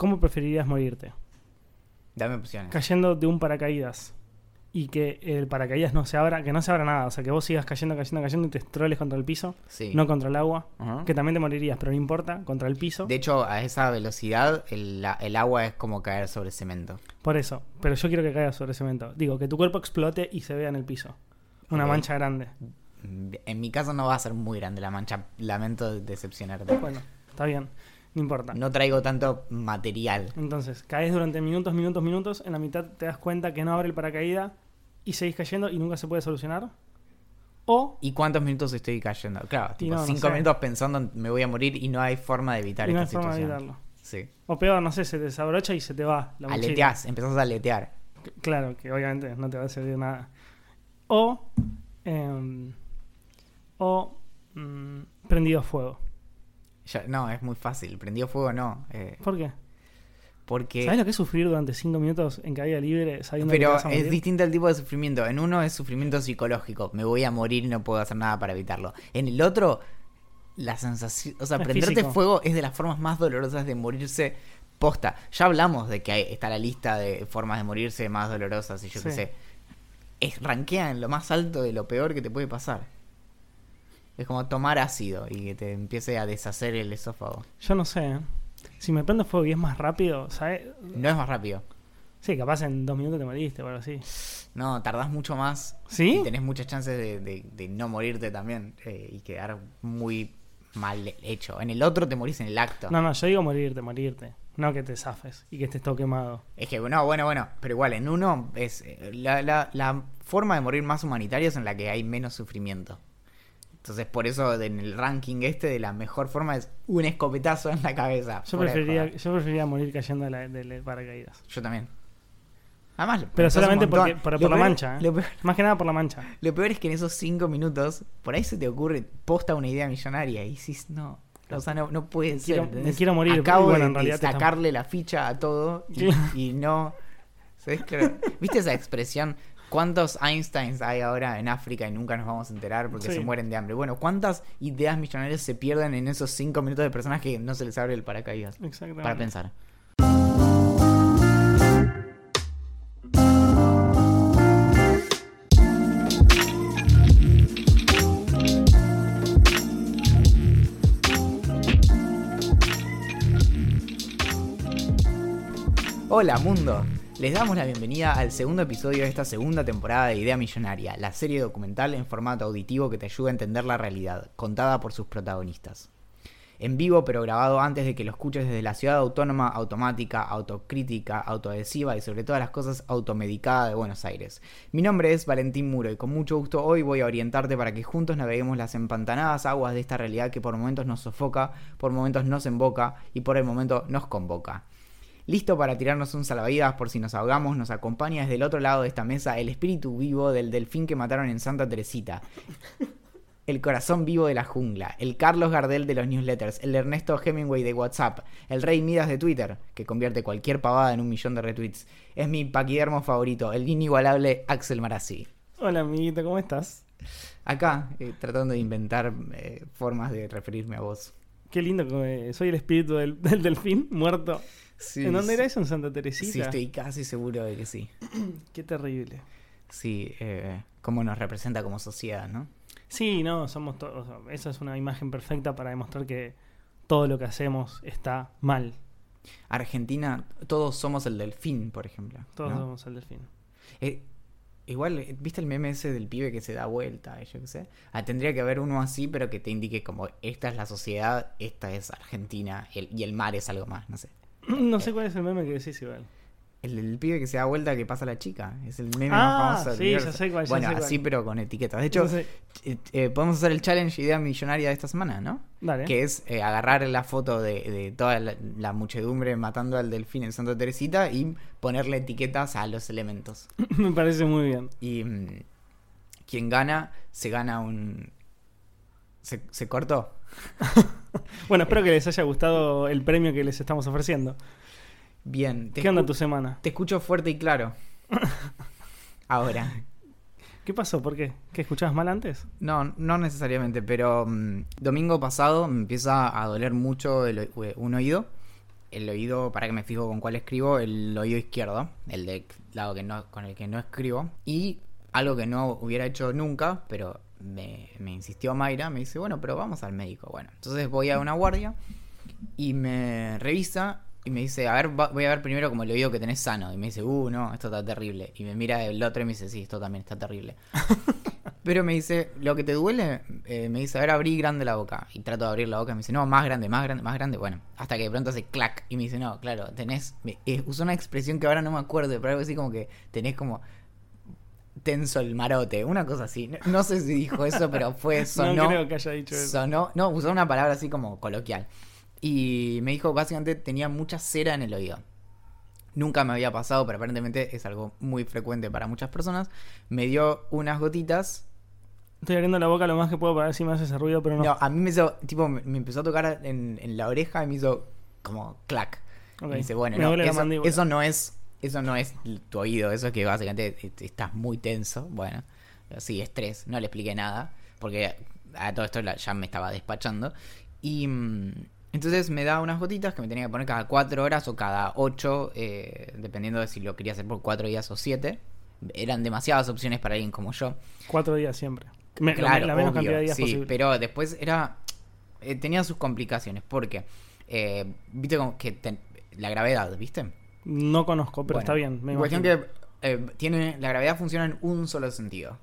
¿cómo preferirías morirte? Dame opciones. Cayendo de un paracaídas y que el paracaídas no se abra, que no se abra nada, o sea, que vos sigas cayendo, cayendo, cayendo y te estroles contra el piso, Sí. no contra el agua, que también te morirías, pero no importa, contra el piso. De hecho, a esa velocidad, el, agua es como caer sobre cemento. Por eso, pero yo quiero que caiga sobre cemento. Digo, que tu cuerpo explote y se vea en el piso. Una mancha grande. Mm, En mi caso no va a ser muy grande la mancha. Lamento decepcionarte. Bueno, está bien, no importa. No traigo tanto material. Entonces, caes durante minutos, minutos, minutos, en la mitad te das cuenta que no abre el paracaídas y seguís cayendo y nunca se puede solucionar. O, ¿Y cuántos minutos estoy cayendo? Claro, tipo no, no cinco sé. minutos pensando en me voy a morir y no hay forma de evitar y no hay esta forma de situación. evitarlo. Sí. O peor, no sé, se te desabrocha y se te va la mochila. Aleteás, empezás a aletear. C- Claro, que obviamente no te va a servir nada. O, em, o mm, prendido a fuego. Ya- no, es muy fácil. Prendió fuego, no. eh, ¿Por qué? porque. ¿Sabes lo que es sufrir durante 5 minutos en caída libre sabiendo que Pero vas a es distinto el tipo de sufrimiento. En uno es sufrimiento psicológico. Me voy a morir y no puedo hacer nada para evitarlo. En el otro, la sensación. O sea, prenderte fuego es de las formas más dolorosas de morirse posta. Ya hablamos de que hay- está la lista de formas de morirse más dolorosas y yo qué Sí. sé. Es rankea en lo más alto de lo peor que te puede pasar. Es como tomar ácido y que te empiece a deshacer el esófago. Yo no sé. ¿eh? Si me prendo fuego y es más rápido, ¿sabes? No es más rápido. Sí, capaz en dos minutos te moriste o algo así. No, tardás mucho más ¿Sí? Y tenés muchas chances de, de- de no morirte también eh, y quedar muy mal hecho. En el otro te morís en el acto. No, no, yo digo morirte, morirte. No que te zafes y que estés todo quemado. Es que, no, bueno, bueno, pero igual, en uno es eh, la, la- la forma de morir más humanitaria es en la que hay menos sufrimiento. Entonces, por eso en el ranking este de la mejor forma es un escopetazo en la cabeza. Yo de preferiría, yo preferiría morir cayendo de la- del paracaídas. Yo también. Además, Pero solamente porque, por, la peor- mancha. ¿eh? Peor, Más que nada por la mancha. lo peor es que en esos cinco minutos, por ahí se te ocurre posta una idea millonaria y dices, no, o sea, no, no puede Me ser. quiero- me quiero morir, Acabo bueno, de, en realidad de sacarle la ficha a todo y, y no... ¿sabés qué? ¿Viste esa expresión? ¿Cuántos Einsteins hay ahora en África y nunca nos vamos a enterar porque Sí. se mueren de hambre? Bueno, ¿cuántas ideas millonarias se pierden en esos cinco minutos de personas que no se les abre el paracaídas? Exactamente. Para pensar. Hola mundo, les damos la bienvenida al segundo episodio de esta segunda temporada de Idea Millonaria, la serie documental en formato auditivo que te ayuda a entender la realidad, contada por sus protagonistas. En vivo pero grabado antes de que lo escuches desde la ciudad autónoma, automática, autocrítica, autoadhesiva y sobre todas las cosas automedicada de Buenos Aires. Mi nombre es Valentín Muro y con mucho gusto hoy voy a orientarte para que juntos naveguemos las empantanadas aguas de esta realidad que por momentos nos sofoca, por momentos nos emboca y por el momento nos convoca. Listo para tirarnos un salvavidas por si nos ahogamos, nos acompaña desde el otro lado de esta mesa el espíritu vivo del delfín que mataron en Santa Teresita. El corazón vivo de la jungla, el Carlos Gardel de los newsletters, el Ernesto Hemingway de WhatsApp, el Rey Midas de Twitter, que convierte cualquier pavada en un millón de retweets. Es mi paquidermo favorito, el inigualable Axel Marazzi. Hola, amiguito, ¿cómo estás? Acá, eh, tratando de inventar eh, formas de referirme a vos. Qué lindo que soy el espíritu del, del delfín muerto. Sí, ¿En dónde era eso? ¿En Santa Teresita? Sí, estoy casi seguro de que sí. Qué terrible. Sí, eh, cómo nos representa como sociedad, ¿no? Sí, no, somos todos. Esa es una imagen perfecta para demostrar que todo lo que hacemos está mal. Argentina, todos somos el delfín, por ejemplo. Todos ¿no? somos el delfín. Eh, igual, eh, ¿viste el meme ese del pibe que se da vuelta? Yo qué sé. Ah, tendría que haber uno así, pero que te indique como esta es la sociedad, esta es Argentina y el mar es algo más, no sé. No sé cuál es el meme que decís igual. El pibe que se da vuelta que pasa la chica. Es el meme Ah, más famoso del sí, ya sé cuál, ya Bueno, sé cuál. así pero con etiquetas. De hecho, eh, eh, podemos hacer el challenge idea millonaria de esta semana, ¿no? dale. Que es eh, agarrar la foto de, de toda la, la muchedumbre matando al delfín en Santa Teresita y ponerle etiquetas a los elementos. Me parece muy bien. Y mm, quien gana, se gana un... ¿Se, se cortó? Bueno, espero que les haya gustado el premio que les estamos ofreciendo. Bien. Te ¿Qué onda tu semana? Te escucho fuerte y claro. Ahora. ¿Qué pasó? ¿Por qué? ¿Que escuchabas mal antes? No, no necesariamente, pero mm, domingo pasado me empieza a doler mucho el o- un oído el oído, para que me fijo con cuál escribo, el oído izquierdo, el de lado que no, con el que no escribo. Y algo que no hubiera hecho nunca, pero me, me insistió Mayra, me dice, bueno, pero vamos al médico. Bueno, entonces voy a una guardia y me revisa y me dice, a ver, voy a ver primero como el oído que tenés sano. Y me dice, uh, no, esto está terrible. Y me mira el otro y me dice, sí, esto también está terrible. Pero me dice, lo que te duele, eh, me dice, a ver, abrí grande la boca. Y trato de abrir la boca y me dice, no, más grande, más grande, más grande. Bueno, hasta que de pronto hace clac. Y me dice, no, claro, tenés. Me, eh, usó una expresión que ahora no me acuerdo, pero algo así como que tenés como tenso el marote, una cosa así. No, no sé si dijo eso, pero fue, sonó. no creo que haya dicho eso. Sonó, no, usó una palabra así como coloquial. Y me dijo, básicamente tenía mucha cera en el oído. Nunca me había pasado, pero aparentemente es algo muy frecuente para muchas personas. Me dio unas gotitas. Estoy abriendo la boca lo más que puedo para ver si me hace ese ruido, pero no. No, a mí me hizo, tipo, me empezó a tocar en, en la oreja y me hizo como clac. Ok. Y dice, bueno, no, eso, no es, eso no es tu oído, eso es que básicamente est- estás muy tenso. Bueno, sí, estrés, no le expliqué nada, porque a todo esto ya me estaba despachando. Y mm, entonces me da unas gotitas que me tenía que poner cada cuatro horas o cada ocho, eh, dependiendo de si lo quería hacer por cuatro días o siete. Eran demasiadas opciones para alguien como yo. Cuatro días siempre. Me- Claro, la menos obvio, cantidad de días sí, posible. pero después era eh, tenía sus complicaciones porque eh, viste como que ten- la gravedad, ¿viste? No conozco, pero Bueno, está bien. Me cuestión que eh, tiene la gravedad funciona en un solo sentido.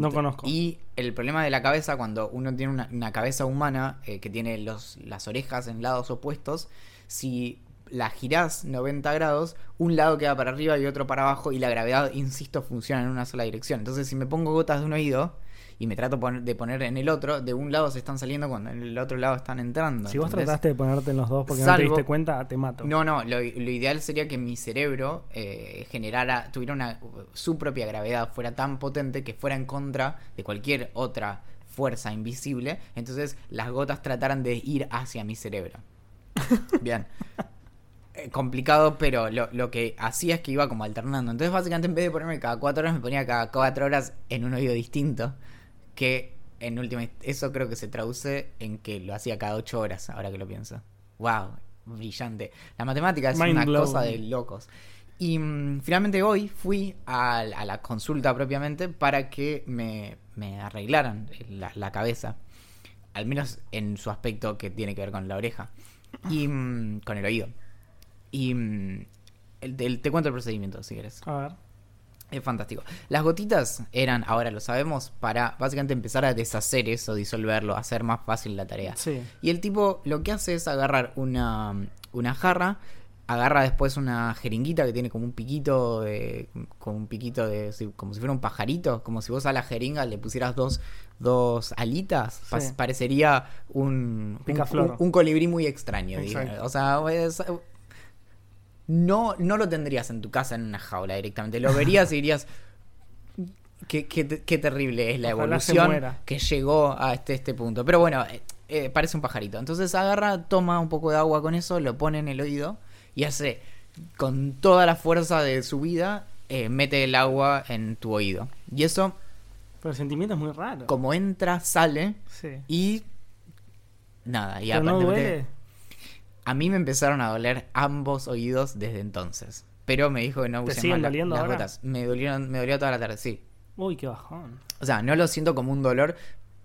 No conozco. Y el problema de la cabeza, cuando uno tiene una, una cabeza humana eh, que tiene los, las orejas en lados opuestos, si la girás 90 grados, un lado queda para arriba y otro para abajo, y la gravedad, insisto, funciona en una sola dirección. Entonces, si me pongo gotas de un oído y me trato pon- de poner en el otro, de un lado se están saliendo cuando en el otro lado están entrando. Si vos trataste de ponerte en los dos porque no te diste cuenta, te mato. No, no, lo, lo ideal sería que mi cerebro eh, generara, tuviera una, su propia gravedad, fuera tan potente que fuera en contra de cualquier otra fuerza invisible, entonces las gotas trataran de ir hacia mi cerebro. Bien. Eh, complicado, pero lo, lo que hacía es que iba como alternando. Entonces, básicamente, en vez de ponerme cada cuatro horas, me ponía cada cuatro horas en un oído distinto. Que en última, eso creo que se traduce en que lo hacía cada ocho horas, ahora que lo pienso. ¡Wow! Brillante. La matemática es Mind una blown. cosa de locos. Y mm, finalmente hoy fui a, a la consulta propiamente para que me, me arreglaran la, la cabeza. Al menos en su aspecto que tiene que ver con la oreja. Y mm, con el oído. Y mm, el- el- te cuento el procedimiento si quieres. A ver. Es fantástico. Las gotitas eran, ahora lo sabemos, para básicamente empezar a deshacer eso, disolverlo, hacer más fácil la tarea. Sí. Y el tipo lo que hace es agarrar una, una jarra, agarra después una jeringuita que tiene como un piquito de. como un piquito de. si- como si fuera un pajarito, como si vos a la jeringa le pusieras dos, dos alitas. pa- Sí. parecería un, un, Picaflor. un- un colibrí muy extraño. diga. Exacto. O sea, es- no, no lo tendrías en tu casa en una jaula directamente. Lo verías y dirías. Qué, qué, qué terrible es la Ojalá evolución que llegó a este, este punto. Pero bueno, eh, eh, parece un pajarito. Entonces agarra, toma un poco de agua con eso, lo pone en el oído y hace con toda la fuerza de su vida, eh, mete el agua en tu oído. Y eso, Pero el sentimiento es muy raro. como entra, sale Sí. y nada. Y Pero no duele. A mí me empezaron a doler ambos oídos desde entonces. Pero me dijo que no ¿Te use siguen más doliendo las ahora? gotas. Me dolieron, me dolió toda la tarde, sí. Uy, qué bajón. O sea, no lo siento como un dolor,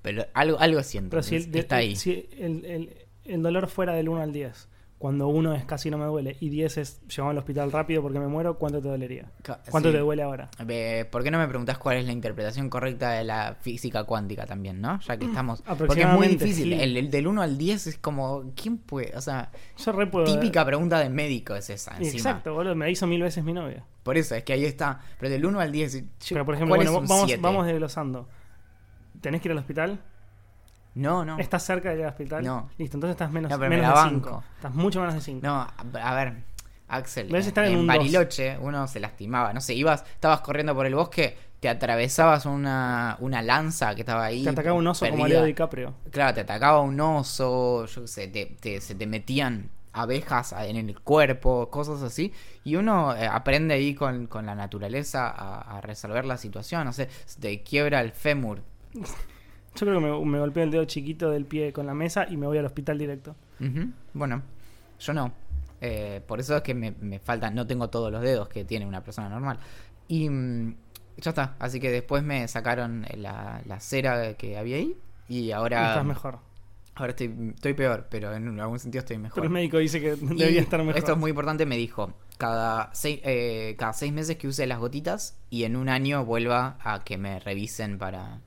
pero algo, algo siento. Pero si, el, de- está ahí. si el, el- el dolor fuera del 1 al 10, cuando 1 es casi no me duele y 10 es llevado al hospital rápido porque me muero, ¿cuánto te dolería? ¿Cuánto sí. te duele ahora? Eh, ¿Por qué no me preguntás cuál es la interpretación correcta de la física cuántica también, no? Ya que estamos... Porque es muy difícil. sí. El, el del 1 al 10 es como... ¿Quién puede? O sea, Yo re puedo- típica pregunta de médico es esa encima. Exacto, boludo, me hizo mil veces mi novia. Por eso, es que ahí está. Pero del 1 al 10... yo- Pero por ejemplo, ¿cuál bueno, vamos, 7? vamos desglosando. ¿Tenés que ir al hospital? No, no. ¿Estás cerca de ir al hospital? No. Listo, entonces estás menos, No, pero me menos la de 5. banco. Estás mucho menos de 5. No, a, a ver, Axel, en, estar en un dos. Bariloche uno se lastimaba, no sé, ibas, estabas corriendo por el bosque, te atravesabas una, una lanza que estaba ahí. Te atacaba un oso como perdida. Leo DiCaprio. Claro, te atacaba un oso, yo qué sé, te, te- se te metían abejas en el cuerpo, cosas así. Y uno eh, aprende ahí con, con la naturaleza a, a resolver la situación, no sé, te quiebra el fémur. Yo creo que me, me golpeé el dedo chiquito del pie con la mesa y me voy al hospital directo. Bueno, yo no. Eh, por eso es que me, me faltan, no tengo todos los dedos que tiene una persona normal. Y mm, ya está. Así que después me sacaron la, la cera que había ahí. Y ahora. Estás mejor. Ahora estoy, estoy peor, pero en algún sentido estoy mejor. Pero el médico dice que debería estar mejor. Esto es muy importante, me dijo. Cada seis, eh, cada seis meses que use las gotitas y en un año vuelva a que me revisen para,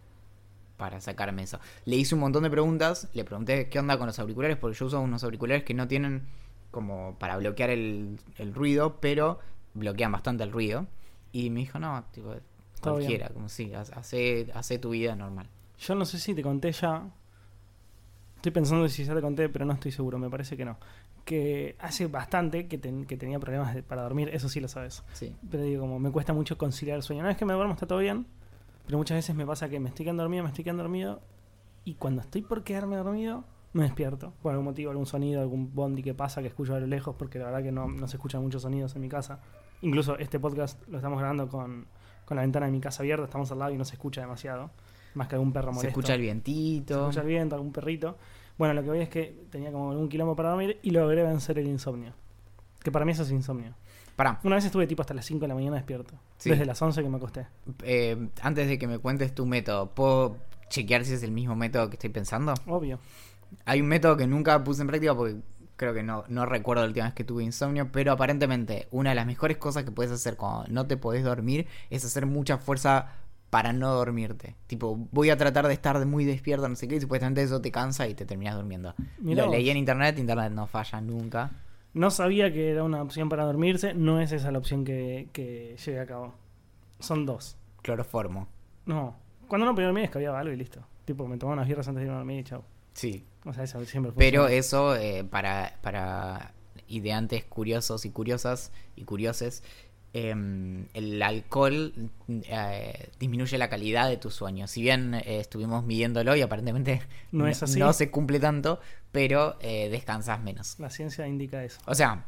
para sacarme eso. Le hice un montón de preguntas, le pregunté qué onda con los auriculares, porque yo uso unos auriculares que no tienen como para bloquear el, el ruido, pero bloquean bastante el ruido. Y me dijo, no, tipo, Todo cualquiera, como si, hace, hace tu vida normal. Yo no sé si te conté ya. Estoy pensando si ya te conté, pero no estoy seguro, me parece que no. Que hace bastante que, ten- que tenía problemas de- para dormir, eso sí lo sabes. Sí. Pero digo, como me cuesta mucho conciliar el sueño. Una vez que me duermo está todo bien, pero muchas veces me pasa que me estoy quedando dormido, me estoy quedando dormido, y cuando estoy por quedarme dormido, me despierto. Por algún motivo, algún sonido, algún bondi que pasa que escucho a lo lejos, porque la verdad que no, no se escuchan muchos sonidos en mi casa. Incluso este podcast lo estamos grabando con, con la ventana de mi casa abierta, estamos al lado y no se escucha demasiado. Más que algún perro molesto. Se escucha el Se vientito. escucha el viento, algún perrito. Bueno, lo que voy es que tenía como un quilombo para dormir y logré vencer el insomnio. Que para mí eso es insomnio. Pará, Una vez estuve tipo hasta las 5 de la mañana despierto. Sí. Desde las 11 que me acosté. eh, antes de que me cuentes tu método, ¿puedo chequear si es el mismo método que estoy pensando? Obvio. Hay un método que nunca puse en práctica porque creo que no, no recuerdo la última vez que tuve insomnio, pero aparentemente una de las mejores cosas que puedes hacer cuando no te podés dormir es hacer mucha fuerza para no dormirte. Tipo, voy a tratar de estar muy despierto, no sé qué, y supuestamente eso te cansa y te terminas durmiendo. Mirá Lo vos. leí en internet, internet no falla nunca. No sabía que era una opción para dormirse. No es esa la opción que, que llegué a cabo. Son dos. Cloroformo. No. Cuando no podía dormir escabiaba algo y listo. Tipo, me tomaba unas birras antes de irme a dormir y chau. Sí. O sea, eso siempre fue. Pero eso, eh, para, para ideantes curiosos y curiosas y curioses, em, el alcohol eh, disminuye la calidad de tu sueño. Si bien eh, estuvimos midiéndolo y aparentemente No es así. no se cumple tanto, pero eh, descansas menos. La ciencia indica eso. O sea,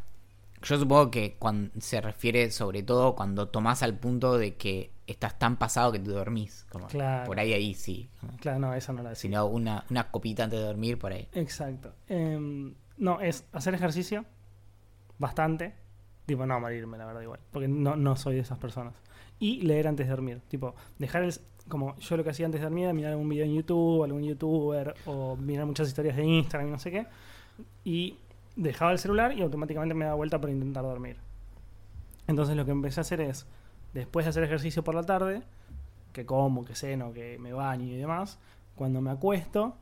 yo supongo que cuando se refiere sobre todo cuando tomás al punto de que estás tan pasado que te dormís. Como Claro. Por ahí, ahí sí. Claro, no, esa no la decía. Si no, una, una copita antes de dormir, por ahí. Exacto. Em, no, es hacer ejercicio bastante. Tipo, no morirme, la verdad, igual. Porque no, no soy de esas personas. Y leer antes de dormir. Tipo, dejar el. Como yo lo que hacía antes de dormir era mirar algún video en YouTube, algún youtuber, o mirar muchas historias de Instagram y no sé qué. Y dejaba el celular y automáticamente me daba vuelta para intentar dormir. Entonces lo que empecé a hacer es, después de hacer ejercicio por la tarde, que como, que ceno, que me baño y demás, cuando me acuesto,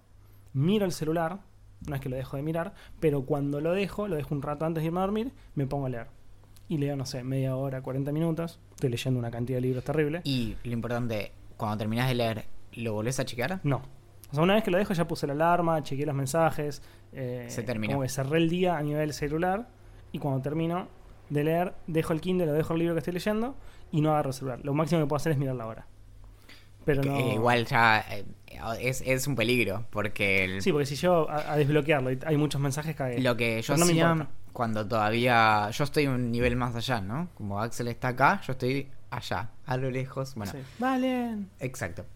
miro el celular, no es que lo dejo de mirar, pero cuando lo dejo, lo dejo un rato antes de irme a dormir, me pongo a leer. Y leo, no sé, media hora, 40 minutos. Estoy leyendo una cantidad de libros terrible. Y lo importante, cuando terminás de leer, ¿lo volvés a chequear? No. O sea, una vez que lo dejo ya puse la alarma, chequeé los mensajes. eh, Se terminó. Como que cerré el día a nivel celular. Y cuando termino de leer, dejo el Kindle, lo dejo el libro que estoy leyendo y no agarro el celular. Lo máximo que puedo hacer es mirar la hora. Pero Que, no... eh, igual ya eh, es, es un peligro, porque el- Sí, porque si yo a, a desbloquearlo hay muchos mensajes cagué. lo que yo no me hacía importa. Cuando todavía... Yo estoy un nivel más allá, ¿no? Como Axel está acá, yo estoy allá, a lo lejos. Bueno, Sí. Vale. exacto.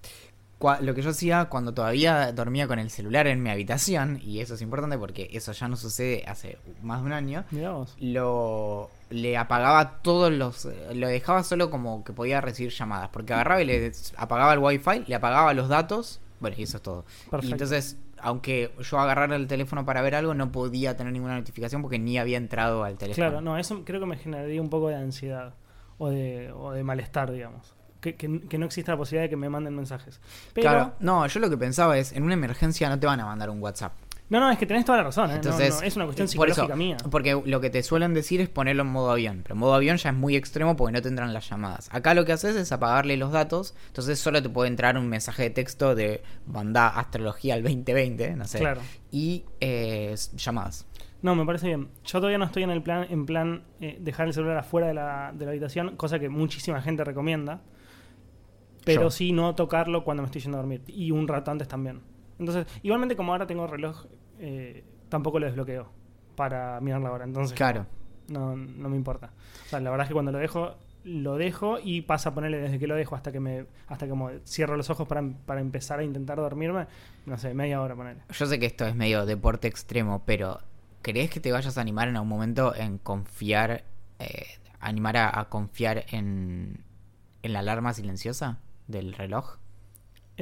Lo que yo hacía cuando todavía dormía con el celular en mi habitación, y eso es importante porque eso ya no sucede hace más de un año, Mirá vos. lo le apagaba todos los lo dejaba solo como que podía recibir llamadas porque agarraba y le apagaba el wifi le apagaba los datos bueno y eso es todo Perfecto. y entonces aunque yo agarrara el teléfono para ver algo no podía tener ninguna notificación porque ni había entrado al teléfono Claro, no, eso creo que me generaría un poco de ansiedad o de, o de malestar, digamos. Que, que- que no exista la posibilidad de que me manden mensajes. Pero, Claro, no, yo lo que pensaba es, en una emergencia no te van a mandar un WhatsApp. No, no, es que tenés toda la razón. ¿eh? Entonces, no, es una cuestión eh, por psicológica eso, mía. Porque lo que te suelen decir es ponerlo en modo avión. Pero en modo avión ya es muy extremo porque no tendrán las llamadas. Acá lo que haces es apagarle los datos. Entonces solo te puede entrar un mensaje de texto de banda astrología al 2020, no sé. Claro. Y eh, llamadas. No, me parece bien. Yo todavía no estoy en el plan, en plan eh, dejar el celular afuera de la, de la habitación, cosa que muchísima gente recomienda. Pero Yo. sí no tocarlo cuando me estoy yendo a dormir. Y un rato antes también. Entonces, igualmente como ahora tengo reloj, eh, tampoco lo desbloqueo para mirar la hora. Entonces, Claro. no, no me importa. O sea, la verdad es que cuando lo dejo, lo dejo y pasa a ponerle desde que lo dejo hasta que me hasta que como cierro los ojos para, para empezar a intentar dormirme, no sé, media hora ponerle. Yo sé que esto es medio deporte extremo, pero ¿crees que te vayas a animar en algún momento en confiar, eh, animar a, a confiar en, en la alarma silenciosa del reloj?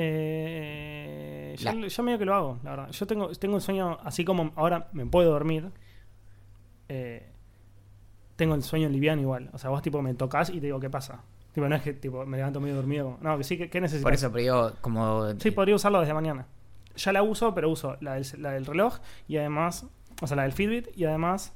Eh, yo, La- yo medio que lo hago, la verdad. Yo tengo, tengo un sueño, así como ahora me puedo dormir, eh, tengo el sueño liviano igual. O sea, vos tipo me tocas y te digo, ¿qué pasa? Tipo, no es que tipo, me levanto medio dormido. como- No, que sí, ¿qué, qué necesitas? Por eso, pero digo, como... Sí, podría usarlo desde mañana. Ya la uso, pero uso la del, la del reloj y además, o sea, la del Fitbit y además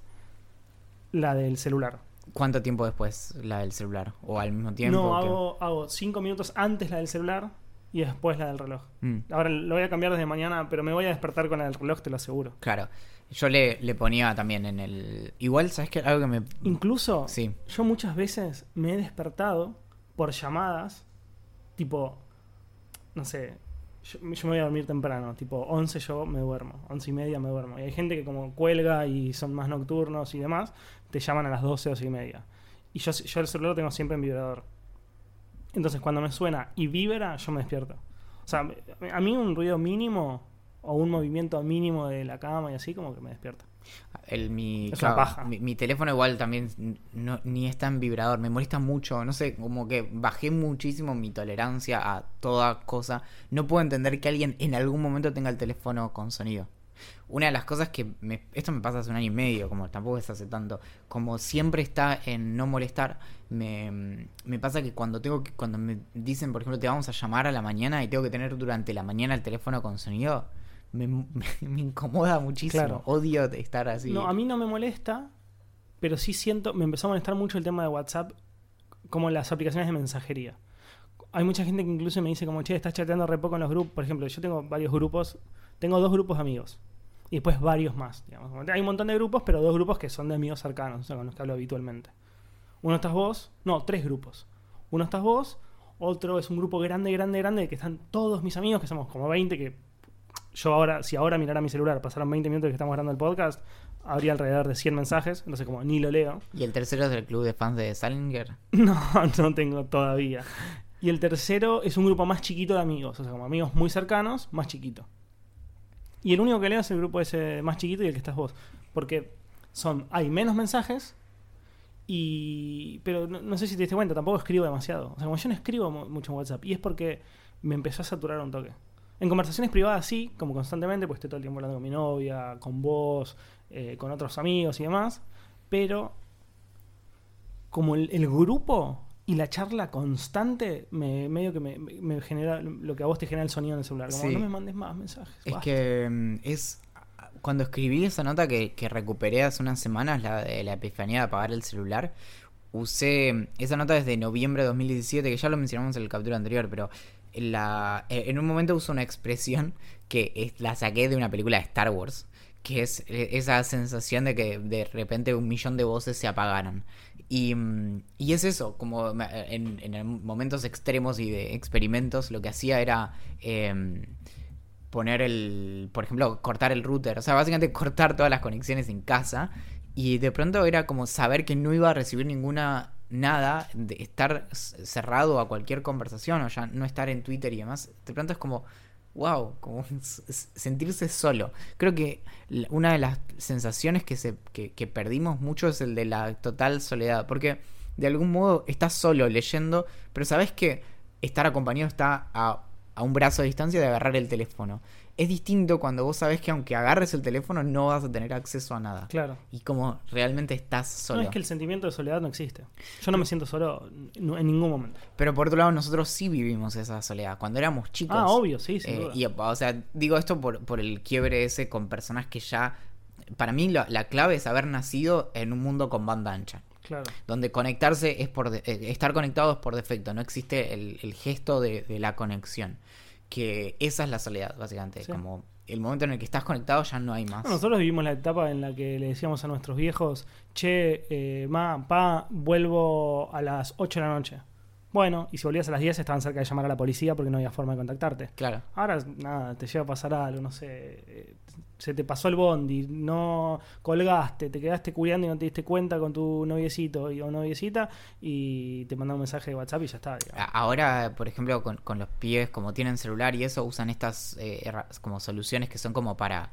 la del celular. ¿Cuánto tiempo después la del celular? ¿O al mismo tiempo? no, hago, hago cinco minutos antes la del celular y después la del reloj. Mm, Ahora lo voy a cambiar desde mañana, pero me voy a despertar con la del reloj, te lo aseguro. claro. Yo le, le ponía también en el... Igual, ¿sabes qué? Algo que me... Incluso Sí. yo muchas veces me he despertado por llamadas, tipo, no sé, yo, yo me voy a dormir temprano, tipo 11 yo me duermo, 11 y media me duermo. Y hay gente que como cuelga y son más nocturnos y demás, te llaman a las 12, 12 y media. Y yo, yo el celular lo tengo siempre en vibrador. Entonces cuando me suena y vibra, yo me despierto. O sea, a mí un ruido mínimo o un movimiento mínimo de la cama y así como que me despierta. El, mi, Es claro, una paja. Mi, mi teléfono igual también no, ni está en vibrador, me molesta mucho, no sé, como que bajé muchísimo mi tolerancia a toda cosa. No puedo entender que alguien en algún momento tenga el teléfono con sonido. Una de las cosas que me, esto me pasa hace un año y medio, como tampoco es hace tanto, como siempre está en no molestar, me, me pasa que cuando tengo que, cuando me dicen, por ejemplo, te vamos a llamar a la mañana y tengo que tener durante la mañana el teléfono con sonido, me, incomoda muchísimo. Claro. Odio estar así. No, a mí no me molesta, pero sí siento, me empezó a molestar mucho el tema de WhatsApp, como las aplicaciones de mensajería. Hay mucha gente que incluso me dice como, che, estás chateando re poco en los grupos. Por ejemplo, yo tengo varios grupos, tengo dos grupos de amigos. Y después varios más, digamos. Hay un montón de grupos, pero dos grupos que son de amigos cercanos, o sea, con los que hablo habitualmente. Uno estás vos, no, tres grupos. Uno estás vos, otro es un grupo grande, grande, grande, que están todos mis amigos, que somos como 20, que yo ahora, si ahora mirara mi celular, pasaron 20 minutos que estamos grabando el podcast, habría alrededor de 100 mensajes, entonces como ni lo leo. ¿Y el tercero es del club de fans de Salinger? No, no tengo todavía. Y el tercero es un grupo más chiquito de amigos, o sea, como amigos muy cercanos, más chiquito. Y el único que leo es el grupo ese más chiquito y el que estás vos. Porque son, hay menos mensajes y... Pero no, sé si te diste cuenta, tampoco escribo demasiado. O sea, como yo no escribo mu- mucho en WhatsApp y es porque me empezó a saturar un toque. En conversaciones privadas sí, como constantemente, pues estoy todo el tiempo hablando con mi novia, con vos, eh, con otros amigos y demás. Pero como el grupo y la charla constante, me, medio que me, genera lo que a vos te genera el sonido en el celular. Como Sí. no me mandes más mensajes. Es basta". que mm, es. Cuando escribí esa nota que, que recuperé hace unas semanas, la de la epifanía de apagar el celular, usé mm, esa nota desde noviembre de 2017, que ya lo mencionamos en el capítulo anterior, pero en, la, eh, en un momento uso una expresión que es- la saqué de una película de Star Wars, que es eh, esa sensación de que de repente un millón de voces se apagaron. Y, mm, y es eso, como en, en momentos extremos y de experimentos, lo que hacía era em, poner el, por ejemplo, cortar el router, o sea, básicamente cortar todas las conexiones en casa y de pronto era como saber que no iba a recibir ninguna nada, de estar cerrado a cualquier conversación o ya no estar en Twitter y demás, de pronto es como, wow, como sentirse solo. Creo que una de las sensaciones que, se, que, que perdimos mucho es el de la total soledad, porque de algún modo estás solo leyendo, pero sabes que estar acompañado está a, a un brazo de distancia de agarrar el teléfono. Es distinto cuando vos sabes que aunque agarres el teléfono no vas a tener acceso a nada. Claro. Y como realmente estás solo. No es que el sentimiento de soledad no existe. Yo no me siento solo en ningún momento. Pero por otro lado, nosotros sí vivimos esa soledad. Cuando éramos chicos. Ah, obvio, sí, sin Eh, duda. y, o sea, digo esto por, por el quiebre ese con personas que ya. Para mí, la, la clave es haber nacido en un mundo con banda ancha. Claro. Donde conectarse es por. de- eh, estar conectado es por defecto. No existe el, el gesto de, de la conexión. Que esa es la soledad, básicamente. Sí. Como el momento en el que estás conectado ya no hay más. Bueno, nosotros vivimos la etapa en la que le decíamos a nuestros viejos, che, eh, ma, pa, vuelvo a las 8 de la noche. Bueno, y si volvías a las 10 estaban cerca de llamar a la policía porque no había forma de contactarte. Claro. Ahora, nada, te llega a pasar algo, no sé. Se te pasó el bondi, no colgaste, te quedaste cuidando y no te diste cuenta con tu noviecito y- o noviecita y te mandan un mensaje de WhatsApp y ya está. Ahora, por ejemplo, con, los pibes, como tienen celular y eso, usan estas eh, como soluciones que son como para,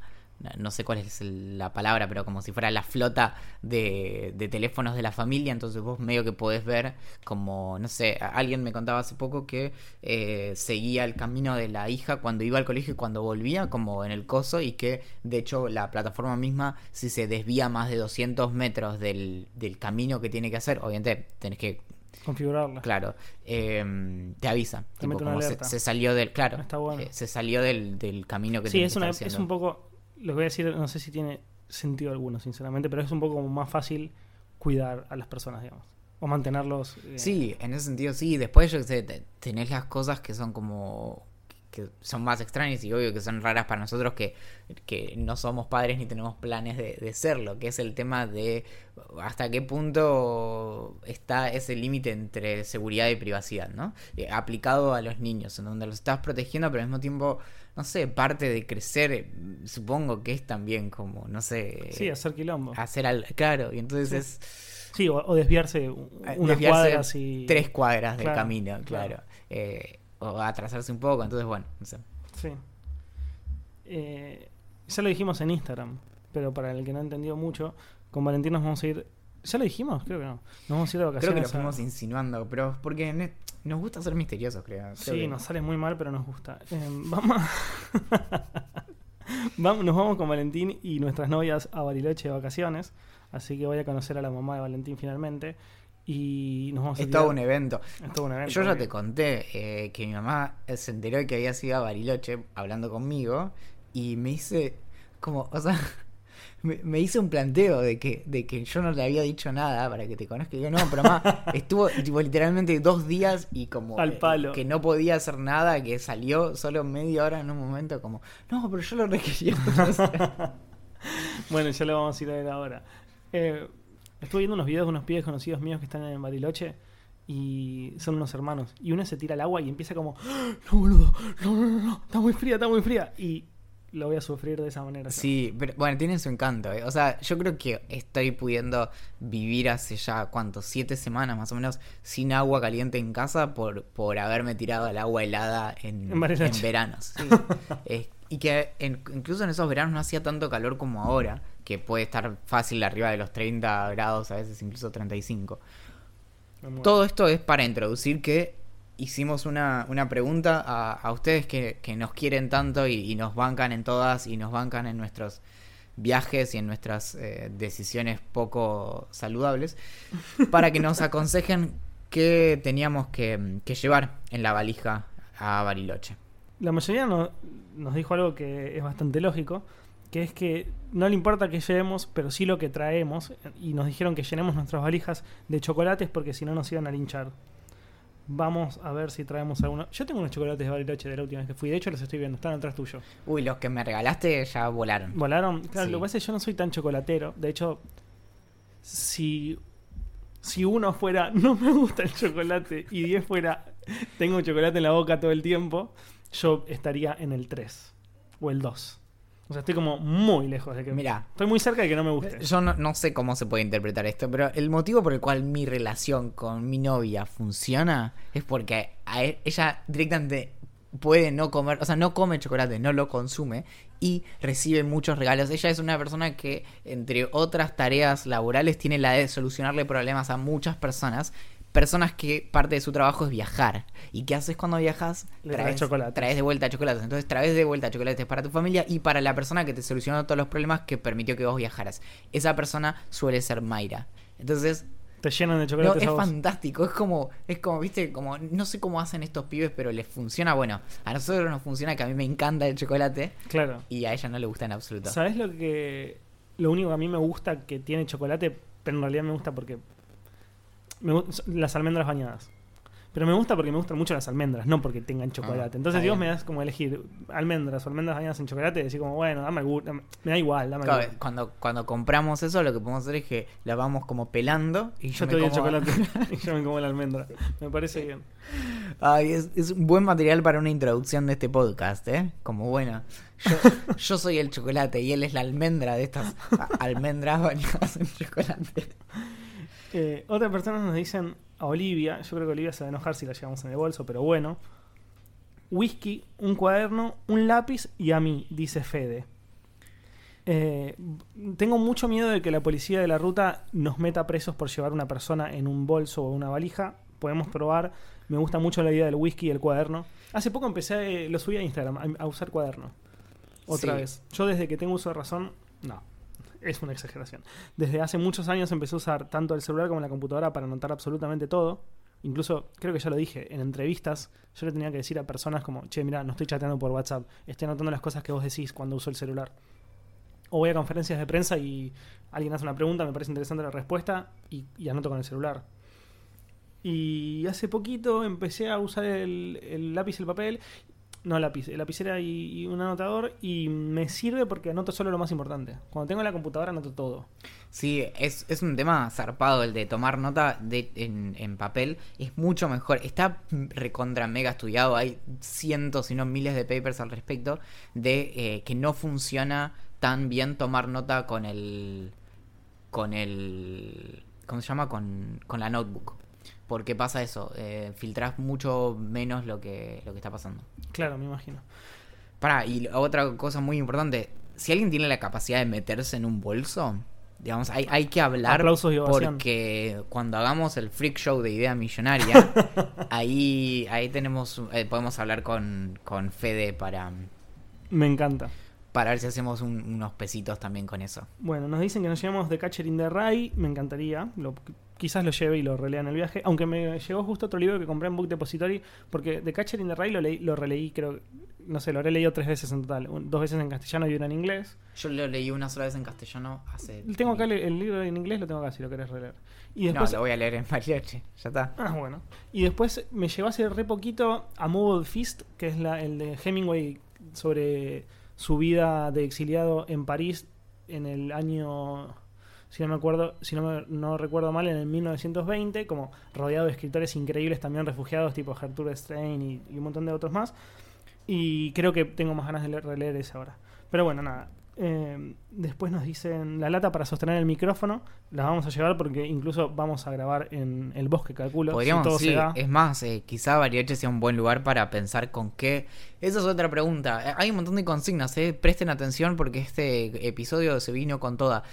no- sé cuál es la palabra, pero como si fuera la flota de, de teléfonos de la familia, entonces vos medio que podés ver como, no sé, alguien me contaba hace poco que eh, seguía el camino de la hija cuando iba al colegio y cuando volvía, como en el coso, y que de hecho la plataforma misma, si se desvía más de 200 metros del, del camino que tiene que hacer, obviamente tenés que Configurarla. Claro, eh, te avisa. Te tipo, como se, salió del. Claro, bueno. eh, se salió del, del camino que Sí, es, que una, estar es un poco. Les voy a decir, no sé si tiene sentido alguno, sinceramente, pero es un poco más fácil cuidar a las personas, digamos. O mantenerlos. eh, Sí, en ese sentido sí. Después, yo sé, te- tenés las cosas que son como. Que son más extrañas y obvio que son raras para nosotros que, que no somos padres ni tenemos planes de, de serlo, que es el tema de hasta qué punto está ese límite entre seguridad y privacidad, ¿no? Eh, aplicado a los niños, en donde los estás protegiendo, pero al mismo tiempo, no sé, parte de crecer, supongo que es también como, no sé, Sí, hacer quilombo. hacer algo, claro, y entonces Sí. es Sí, o, o desviarse Eh, unas desviarse cuadras y. tres cuadras del Claro, camino, claro. claro. Eh, o atrasarse un poco, entonces bueno, no sé. Sí. Eh, ya lo dijimos en Instagram, pero para el que no ha entendido mucho, con Valentín nos vamos a ir. ¿Ya lo dijimos? Creo que no. Nos vamos a ir de Creo vacaciones. que lo a- fuimos insinuando, pero porque ne- nos gusta ser misteriosos, creo. Creo Sí, que- nos sale muy mal, pero nos gusta. Eh, vamos, a- vamos- Nos vamos con Valentín y nuestras novias a Bariloche de vacaciones. Así que voy a conocer a la mamá de Valentín finalmente. Y nos vamos a Es todo un evento. es todo un evento, Yo ya te conté eh, que mi mamá se enteró que había sido a Bariloche hablando conmigo y me hice como, o sea, me, me hice un planteo de que, de que yo no le había dicho nada para que te conozca. Y yo, no, pero mamá, estuvo tipo, literalmente dos días y como Al eh, palo. que no podía hacer nada, que salió solo media hora en un momento como, no, pero yo lo requería. Bueno, ya lo vamos a ir a ver ahora. Eh, estuve viendo unos videos de unos pibes conocidos míos que están en Bariloche y son unos hermanos. Y uno se tira al agua y empieza como, "¡Ah! no, boludo, no, no, no, no, está muy fría, está muy fría. Y lo voy a sufrir de esa manera. Sí, pero bueno, tienen su encanto. ¿eh? O sea, yo creo que estoy pudiendo vivir hace ya, ¿cuánto? Siete semanas más o menos sin agua caliente en casa por, por haberme tirado al agua helada en, En veranos. sí. Eh, y que en- incluso en esos veranos no hacía tanto calor como ahora, que puede estar fácil arriba de los 30 grados, a veces incluso 35. Me muero. Todo esto es para introducir que hicimos una, una pregunta a, a ustedes que, que nos quieren tanto y, y nos bancan en todas y nos bancan en nuestros viajes y en nuestras eh, decisiones poco saludables, para que nos aconsejen qué teníamos que, que llevar en la valija a Bariloche. La mayoría no- nos dijo algo que es bastante lógico, que es que no le importa que llevemos, pero sí lo que traemos. Y nos dijeron que llenemos nuestras valijas de chocolates porque si no nos iban a linchar. Vamos a ver si traemos alguno. Yo tengo unos chocolates de Bariloche de la última vez que fui. De hecho, los estoy viendo. Están atrás tuyo. Uy, los que me regalaste ya volaron. ¿Volaron? Claro, Sí. lo que pasa es que yo no soy tan chocolatero. De hecho, si, si uno fuera no me gusta el chocolate y 10 fuera tengo chocolate en la boca todo el tiempo, yo estaría en el 3 o el 2. O sea, estoy como muy lejos de que... Mirá. Estoy muy cerca de que no me guste. Yo no, no sé cómo se puede interpretar esto, pero el motivo por el cual mi relación con mi novia funciona es porque a e- ella directamente puede no comer, o sea, no come chocolate, no lo consume y recibe muchos regalos. Ella es una persona que, entre otras tareas laborales, tiene la de solucionarle problemas a muchas personas. Personas que parte de su trabajo es viajar. ¿Y qué haces cuando viajas? Traes chocolates. traes de vuelta chocolates. Entonces traes de vuelta chocolates para tu familia y para la persona que te solucionó todos los problemas que permitió que vos viajaras. Esa persona suele ser Mayra. Entonces, Te llenan de no, chocolates es a vos. fantástico. Es como, es como, viste, como, no sé cómo hacen estos pibes, pero les funciona. Bueno, a nosotros nos funciona que a mí me encanta el chocolate Claro. y a ella no le gusta en absoluto. ¿Sabes lo que... Lo único que a mí me gusta que tiene chocolate, pero en realidad me gusta porque... Me las almendras bañadas. Pero me gusta porque me gustan mucho las almendras, no porque tengan chocolate. Ah, Entonces, si vos me das como elegir almendras o almendras bañadas en chocolate, decís como, bueno, dame dame- me da igual, dame Claro, algún- cuando, cuando compramos eso, lo que podemos hacer es que la vamos como pelando y yo, Yo me te doy el chocolate y yo me como la almendra. Me parece bien. Ay, es, es un buen material para una introducción de este podcast, ¿eh? Como bueno, yo, yo soy el chocolate y él es la almendra de estas almendras bañadas en chocolate. Eh, otras personas nos dicen a Olivia, yo creo que Olivia se va a enojar si la llevamos en el bolso, pero bueno. Whisky, un cuaderno, un lápiz y a mí, dice Fede. Eh, tengo mucho miedo de que la policía de la ruta nos meta presos por llevar una persona en un bolso o una valija. Podemos probar. Me gusta mucho la idea del whisky y el cuaderno. Hace poco empecé, eh, lo subí a Instagram, a, a usar cuaderno. Otra Sí. vez. Yo desde que tengo uso de razón, no. Es una exageración. Desde hace muchos años empecé a usar tanto el celular como la computadora para anotar absolutamente todo. Incluso, creo que ya lo dije, en entrevistas yo le tenía que decir a personas como, che, mira, no estoy chateando por WhatsApp, estoy anotando las cosas que vos decís cuando uso el celular. O voy a conferencias de prensa y alguien hace una pregunta, me parece interesante la respuesta y, y anoto con el celular. Y hace poquito empecé a usar el, el lápiz y el papel. No lápiz, lapicera y, y un anotador. Y me sirve porque anoto solo lo más importante. Cuando tengo la computadora anoto todo. Sí, es, es un tema zarpado el de tomar nota de, en, en papel. Es mucho mejor. Está recontra mega estudiado. Hay cientos, si no miles de papers al respecto. De eh, que no funciona tan bien tomar nota con el. Con el. ¿Cómo se llama? Con, con la notebook. Porque pasa eso. Eh, filtrás mucho menos lo que, lo que está pasando. Claro, me imagino. Para, y otra cosa muy importante, si alguien tiene la capacidad de meterse en un bolso, digamos, hay, hay que hablar Aplausos y porque cuando hagamos el freak show de idea millonaria, ahí, ahí tenemos, eh, podemos hablar con, con Fede para, Me encanta. para ver si hacemos un- unos pesitos también con eso. Bueno, nos dicen que nos llevamos The Catcher in the Rye. Me encantaría. Lo- quizás lo lleve y lo relea en el viaje. Aunque me llegó justo otro libro que compré en Book Depository. Porque The Catcher in the Rye lo, leí, lo releí, creo. No sé, lo habré leído tres veces en total. Un- dos veces en castellano y una en inglés. Yo lo leí una sola vez en castellano hace... Tengo acá el, el libro en inglés, lo tengo acá si lo querés releer. Y No, lo voy a leer en mariachi, ya está. Ah, bueno. Y después me llegó hace re poquito a Movable Feast, que es la, el de Hemingway sobre su vida de exiliado en París en el año, si no me acuerdo, si no, me- no recuerdo mal, en el 1920, como rodeado de escritores increíbles también refugiados, tipo Gertrude Stein y, un montón de otros más. Y creo que tengo más ganas de leer- releer ese ahora. Pero bueno, nada. Eh, después nos dicen la lata para sostener el micrófono. La vamos a llevar porque incluso vamos a grabar en el bosque, calculo. Podríamos, si todo sí, se da. es más, eh, quizá Bariloche sea un buen lugar para pensar con qué. Esa es otra pregunta. Eh, Hay un montón de consignas, eh. presten atención porque este episodio se vino con toda.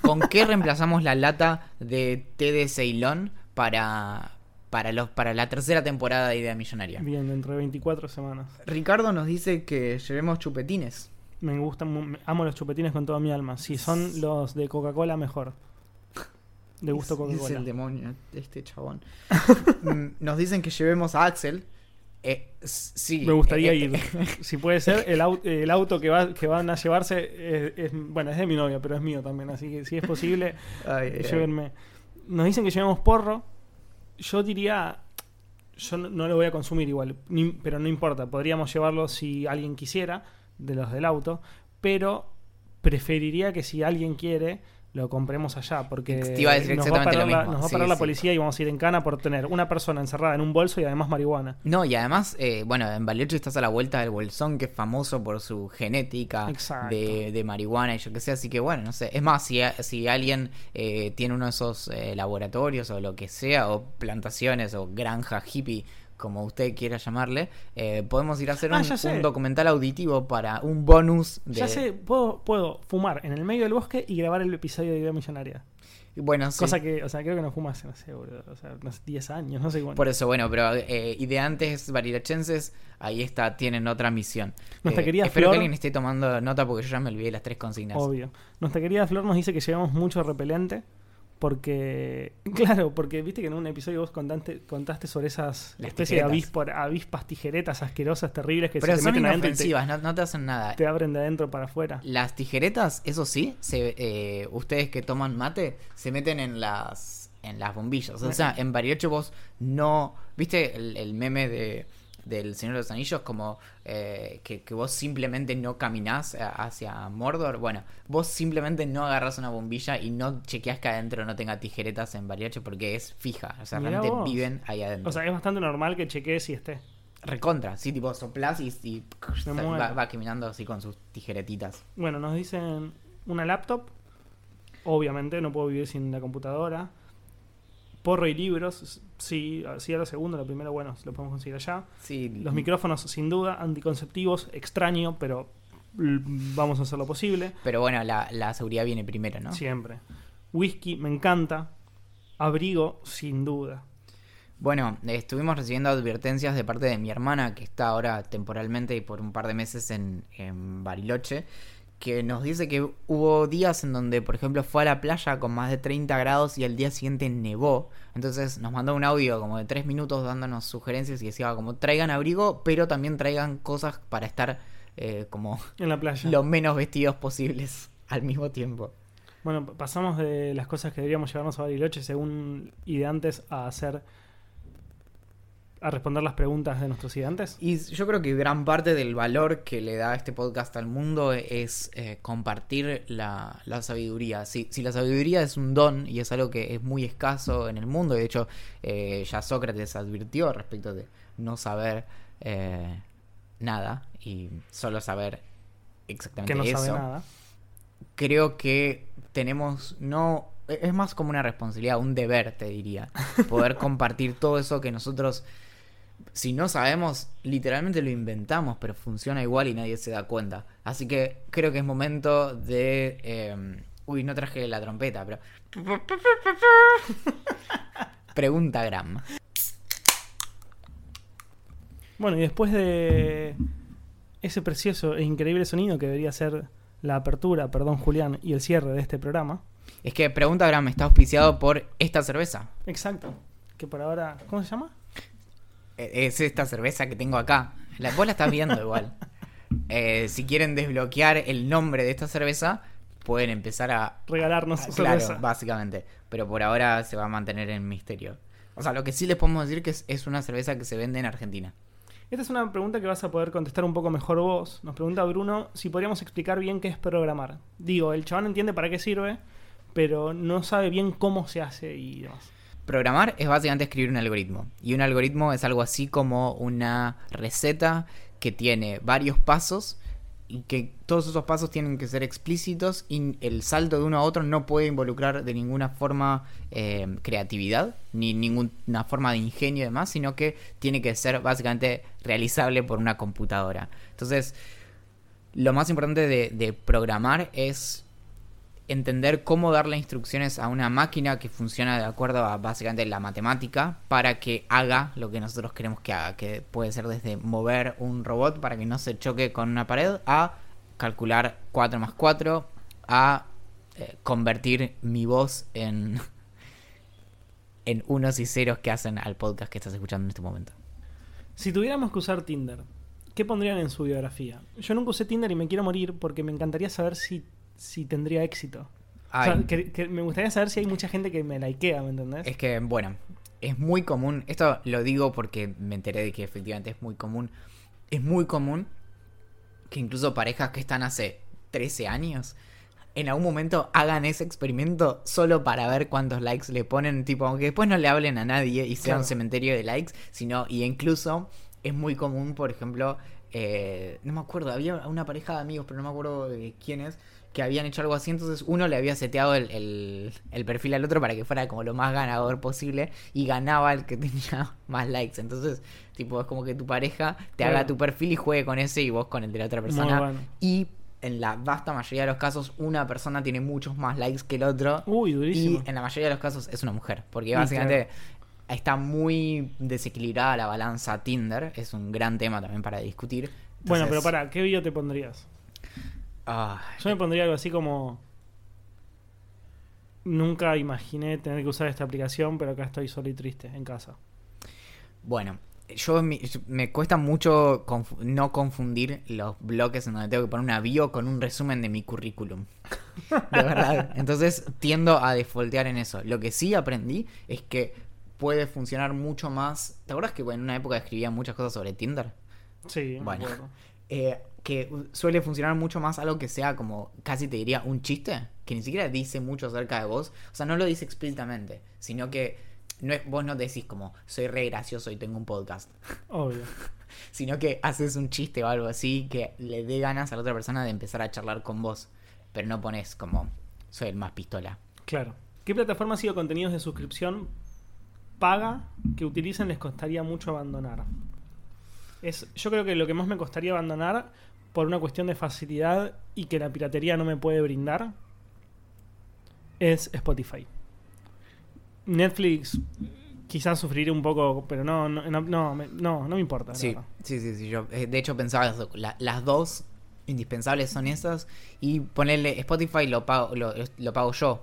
¿Con qué reemplazamos la lata de té de Ceilón para, para, los, para la tercera temporada de Idea Millonaria? Bien, dentro de 24 semanas. Ricardo nos dice que llevemos chupetines. Me gustan, amo los chupetines con toda mi alma. Si son los de Coca-Cola, mejor. De gusto Es- Es Coca-Cola. el demonio, este chabón. Mm, nos dicen que llevemos a Axel. Eh, sí. Me gustaría eh, ir. Si puede ser, el, au- el auto que, va, que van a llevarse es, es- bueno, es de mi novia, pero es mío también. Así que si es posible, Ay, llévenme. Nos dicen que llevemos porro. Yo diría, yo no, no lo voy a consumir igual, ni- pero no importa. Podríamos llevarlo si alguien quisiera, de los del auto, pero preferiría que si alguien quiere lo compremos allá, porque nos, va a parar la, mismo. nos va a Sí, parar la sí. policía y vamos a ir en cana por tener una persona encerrada en un bolso y además marihuana. No, y además, eh, bueno, en Bariloche estás a la vuelta del Bolsón, que es famoso por su genética de, de marihuana y yo qué sé, así que bueno, no sé. Es más, si, si alguien eh, tiene uno de esos eh, laboratorios o lo que sea, o plantaciones o granja hippie, como usted quiera llamarle, eh, podemos ir a hacer Ah, un, documental auditivo para un bonus de... Ya sé, puedo, puedo fumar en el medio del bosque y grabar el episodio de Idea Millonaria. Bueno, sí. Cosa que, o sea, creo que no fumo hace, no sé, boludo, o sea, no sé, 10 años, no sé cuánto. Por eso, bueno, pero eh, ideantes barilachenses, ahí está, tienen otra misión. Nuestra Eh, querida espero Flor- que alguien esté tomando nota porque yo ya me olvidé las tres consignas. Obvio. Nuestra querida Flor nos dice que llevamos mucho repelente. Porque, claro, porque viste que en un episodio vos contaste, contaste sobre esas Las especies de avispas tijeretas asquerosas, terribles que Pero se te son meten adentro y te, no, no te hacen nada. te abren de adentro para afuera. Las tijeretas, eso sí, se, eh, ustedes que toman mate, se meten en las en las bombillas. O sea, en Bariloche vos no... ¿Viste el, el meme de del Señor de los Anillos como eh, que, que vos simplemente no caminás a- hacia Mordor. Bueno, vos simplemente no agarras una bombilla y no chequeas que adentro no tenga tijeretas en Bariloche porque es fija. O sea, Mirá realmente vos. viven ahí adentro. O sea, es bastante normal que chequees si esté. Recontra, sí, tipo soplás y, y va caminando así con sus tijeretitas. Bueno, nos dicen una laptop. Obviamente, no puedo vivir sin la computadora. Porro y libros. Sí, sí a lo segundo. Lo primero, bueno, lo podemos conseguir allá. Sí, Los micrófonos, sin duda. Anticonceptivos, extraño, pero vamos a hacer lo posible. Pero bueno, la, la seguridad viene primero, ¿no? Siempre. Whisky, me encanta. Abrigo, sin duda. Bueno, estuvimos recibiendo advertencias de parte de mi hermana, que está ahora temporalmente y por un par de meses en, en Bariloche, que nos dice que hubo días en donde, por ejemplo, fue a la playa con más de 30 grados y al día siguiente nevó. Entonces nos mandó un audio como de 3 minutos dándonos sugerencias y decía como traigan abrigo, pero también traigan cosas para estar eh, como En la playa. lo menos vestidos posibles al mismo tiempo. Bueno, pasamos de las cosas que deberíamos llevarnos a Bariloche según ideantes a hacer. A responder las preguntas de nuestros ideantes. Y yo creo que gran parte del valor que le da este podcast al mundo es eh, compartir la, la sabiduría. Si, si la sabiduría es un don y es algo que es muy escaso en el mundo, de hecho eh, ya Sócrates advirtió respecto de no saber eh, nada y solo saber exactamente Que no eso sabe nada. creo que tenemos no es más como una responsabilidad, un deber, te diría, poder compartir todo eso que nosotros si no sabemos, literalmente lo inventamos, pero funciona igual y nadie se da cuenta. Así que creo que es momento de eh, uy, no traje la trompeta, pero pregunta Gram. Bueno, y después de ese precioso e increíble sonido que debería ser la apertura, perdón Julián, y el cierre de este programa. Es que pregunta Gram está auspiciado por esta cerveza. Exacto. Que por ahora. ¿Cómo se llama? Eh, Es esta cerveza que tengo acá. La, vos la estás viendo igual. Eh, si quieren desbloquear el nombre de esta cerveza, pueden empezar a... Regalarnos cerveza. Claro, básicamente. Pero por ahora se va a mantener en misterio. O sea, lo que sí les podemos decir que es, es una cerveza que se vende en Argentina. Esta es una pregunta que vas a poder contestar un poco mejor vos. Nos pregunta Bruno si podríamos explicar bien qué es programar. Digo, el chabón entiende para qué sirve, pero no sabe bien cómo se hace y demás. Programar es básicamente escribir un algoritmo. Y un algoritmo es algo así como una receta que tiene varios pasos y que todos esos pasos tienen que ser explícitos y el salto de uno a otro no puede involucrar de ninguna forma eh, creatividad ni ninguna forma de ingenio y demás, sino que tiene que ser básicamente realizable por una computadora. Entonces, lo más importante de, de programar es entender cómo darle instrucciones a una máquina que funciona de acuerdo a básicamente la matemática para que haga lo que nosotros queremos que haga, que puede ser desde mover un robot para que no se choque con una pared a calcular 4 más 4 a eh, convertir mi voz en en unos y ceros que hacen al podcast que estás escuchando en este momento. Si tuviéramos que usar Tinder, ¿qué pondrían en su biografía? Yo nunca usé Tinder y me quiero morir porque me encantaría saber si, si tendría éxito. O sea, Ay. que- que me gustaría saber si hay mucha gente que me likea, ¿me entendés? Es que, bueno, es muy común. Esto lo digo porque me enteré de que efectivamente es muy común. Es muy común que incluso parejas que están hace 13 años en algún momento hagan ese experimento solo para ver cuántos likes le ponen. Tipo, aunque después no le hablen a nadie y sea Claro. un cementerio de likes, sino, y incluso es muy común, por ejemplo, eh, no me acuerdo, había una pareja de amigos, pero no me acuerdo de quiénes, que habían hecho algo así, entonces uno le había seteado el, el- el perfil al otro para que fuera como lo más ganador posible y ganaba el que tenía más likes. Entonces, tipo, es como que tu pareja te haga tu perfil y juegue con ese y vos con el de la otra persona. bueno. Y en la vasta mayoría de los casos, una persona tiene muchos más likes que el otro. Uy, durísimo. Y en la mayoría de los casos es una mujer. Porque básicamente está muy desequilibrada la balanza Tinder. Es un gran tema también para discutir. Bueno, pero para, ¿qué video te pondrías? Ah, Yo me pondría algo así como. Nunca imaginé tener que usar esta aplicación, pero acá estoy solo y triste en casa. Bueno, yo me cuesta mucho no confundir los bloques en donde tengo que poner una bio con un resumen de mi currículum. De verdad. Entonces tiendo a defaultear en eso. Lo que sí aprendí es que puede funcionar mucho más. ¿Te acuerdas que en una época escribía muchas cosas sobre Tinder? Sí, Bueno. Eh, que suele funcionar mucho más algo que sea como casi te diría un chiste, que ni siquiera dice mucho acerca de vos, o sea, no lo dice explícitamente, sino que no es, vos no decís como soy re gracioso y tengo un podcast, Obvio. sino que haces un chiste o algo así que le dé ganas a la otra persona de empezar a charlar con vos, pero no pones como soy el más pistola. Claro. ¿Qué plataforma ha sido contenidos de suscripción paga que utilicen les costaría mucho abandonar? Es, yo creo que lo que más me costaría abandonar por una cuestión de facilidad y que la piratería no me puede brindar es Spotify. Netflix quizás sufriré un poco, pero no, no, no, no, me, no, no me importa. Sí, sí, sí, sí, yo eh, de hecho pensaba eso, la- las dos indispensables son esas y ponerle Spotify lo pago, lo, lo pago yo,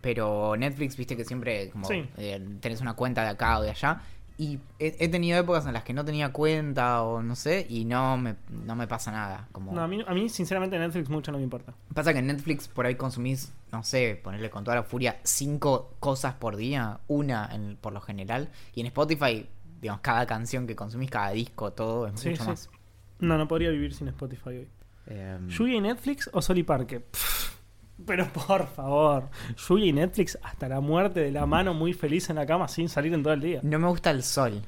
pero Netflix viste que siempre como Sí. eh, tenés una cuenta de acá o de allá y he, he tenido épocas en las que no tenía cuenta o no sé y no me, no me pasa nada. Como... No, a, mí, a mí, sinceramente, Netflix mucho no me importa. Pasa que en Netflix por ahí consumís, no sé, ponerle con toda la furia, cinco cosas por día, una en- por lo general. Y en Spotify, digamos, cada canción que consumís, cada disco, todo es Sí, mucho sí. más. No, no podría vivir sin Spotify hoy. Em, ¿Yuya y Netflix o Sol y Parque? Pff, pero por favor, Yuya y Netflix hasta la muerte de la mano muy feliz en la cama sin salir en todo el día. no me gusta el sol.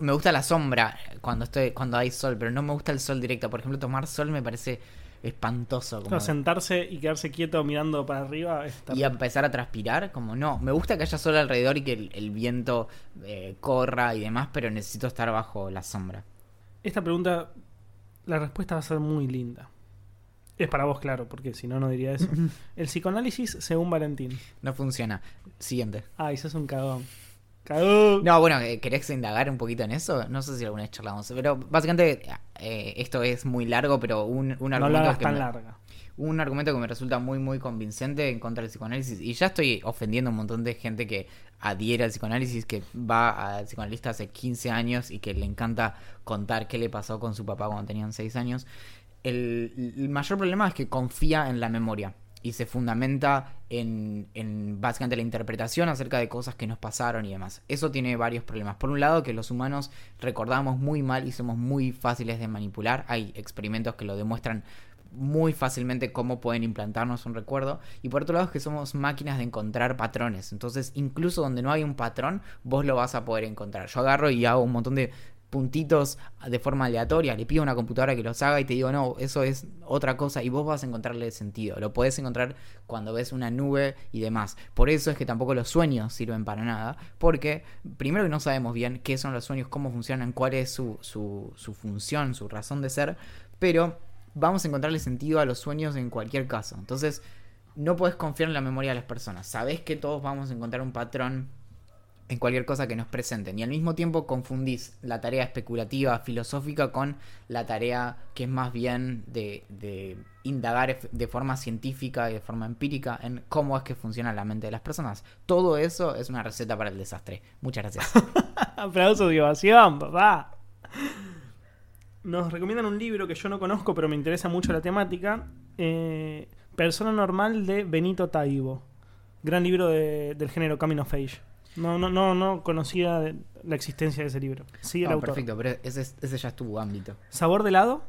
Me gusta la sombra cuando estoy cuando hay sol, pero no me gusta el sol directo. Por ejemplo, tomar sol me parece espantoso. Como sentarse y quedarse quieto mirando para arriba y empezar a transpirar, como no. Me gusta que haya sol alrededor y que el, el viento eh, corra y demás, pero necesito estar bajo la sombra. Esta pregunta, la respuesta va a ser muy linda. Es para vos, claro, porque si no, no diría eso. El psicoanálisis según Valentín. No funciona. Siguiente. Ay, sos un cagón. Cagón. No, bueno, eh, ¿querés indagar un poquito en eso? No sé si alguna vez charlamos. Pero básicamente eh, esto es muy largo, pero un, un no la argumento hagas que tan me, larga. un argumento que me resulta muy, muy convincente en contra del psicoanálisis. Y ya estoy ofendiendo a un montón de gente que adhiere al psicoanálisis, que va al psicoanalista hace 15 años y que le encanta contar qué le pasó con su papá cuando tenían 6 años. El, mayor problema es que confía en la memoria y se fundamenta en, en básicamente la interpretación acerca de cosas que nos pasaron y demás. Eso tiene varios problemas. Por un lado, que los humanos recordamos muy mal y somos muy fáciles de manipular. Hay experimentos que lo demuestran muy fácilmente cómo pueden implantarnos un recuerdo. Y por otro lado es que somos máquinas de encontrar patrones. Entonces, incluso donde no hay un patrón, vos lo vas a poder encontrar. Yo agarro y hago un montón de puntitos de forma aleatoria, le pido a una computadora que los haga y te digo, no, eso es otra cosa y vos vas a encontrarle sentido. Lo podés encontrar cuando ves una nube y demás. Por eso es que tampoco los sueños sirven para nada, porque primero que no sabemos bien qué son los sueños, cómo funcionan, cuál es su, su, su función, su razón de ser, pero vamos a encontrarle sentido a los sueños en cualquier caso. Entonces, no puedes confiar en la memoria de las personas. Sabés que todos vamos a encontrar un patrón en cualquier cosa que nos presenten. Y al mismo tiempo confundís la tarea especulativa, filosófica, con la tarea que es más bien de, indagar de forma científica y de forma empírica en cómo es que funciona la mente de las personas. Todo eso es una receta para el desastre. Muchas gracias. Aplausos de ovación, papá. Nos recomiendan un libro que yo no conozco, pero me interesa mucho la temática. eh, Persona Normal de Benito Taibo. Gran libro de- del género Coming of. No, no, no, no conocía la existencia de ese libro. Sí, el No, autor. perfecto, pero ese, es- ese ya es tu ámbito. ¿Sabor de helado?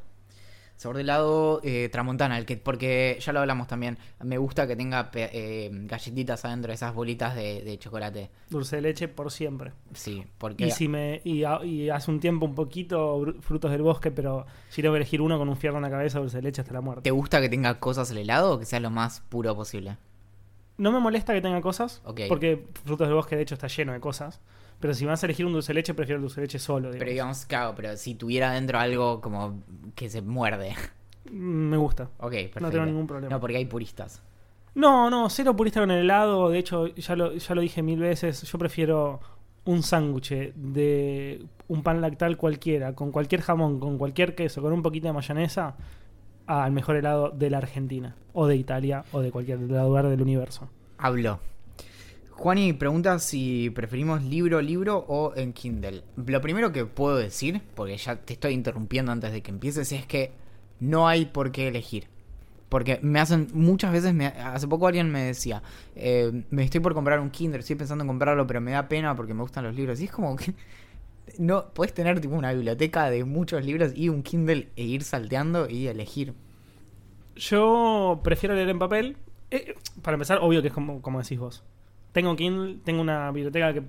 Sabor de helado eh, tramontana, el que, porque ya lo hablamos también. Me gusta que tenga eh, galletitas adentro, esas bolitas de, de chocolate. Dulce de leche por siempre. Sí, porque Y, si me, y, hace un tiempo un poquito frutos del bosque, pero si tengo que elegir uno con un fierro en la cabeza, dulce de leche hasta la muerte. ¿te gusta que tenga cosas el helado o que sea lo más puro posible? No me molesta que tenga cosas, porque frutos del bosque de hecho está lleno de cosas. Pero si vas a elegir un dulce de leche, prefiero el dulce de leche solo. digamos. Pero digamos, claro, pero si tuviera adentro algo como que se muerde. Me gusta. Ok, perfecto. No tengo ningún problema. No, porque hay puristas. No, no, cero purista con el helado. De hecho, ya lo, ya lo dije mil veces. Yo prefiero un sándwich de un pan lactal cualquiera, con cualquier jamón, con cualquier queso, con un poquito de mayonesa, al mejor helado de la Argentina, o de Italia, o de cualquier lugar del universo. Habló. Juani pregunta si preferimos libro, libro o en Kindle. Lo primero que puedo decir, porque ya te estoy interrumpiendo antes de que empieces, es que no hay por qué elegir. Porque me hacen, muchas veces, me, hace poco alguien me decía, eh, me estoy por comprar un Kindle, estoy pensando en comprarlo, pero me da pena porque me gustan los libros. Y es como que no puedes tener tipo una biblioteca de muchos libros y un Kindle e ir salteando y elegir. Yo prefiero leer en papel. Eh, para empezar, obvio que es como, como decís vos. Tengo Kindle, tengo una biblioteca que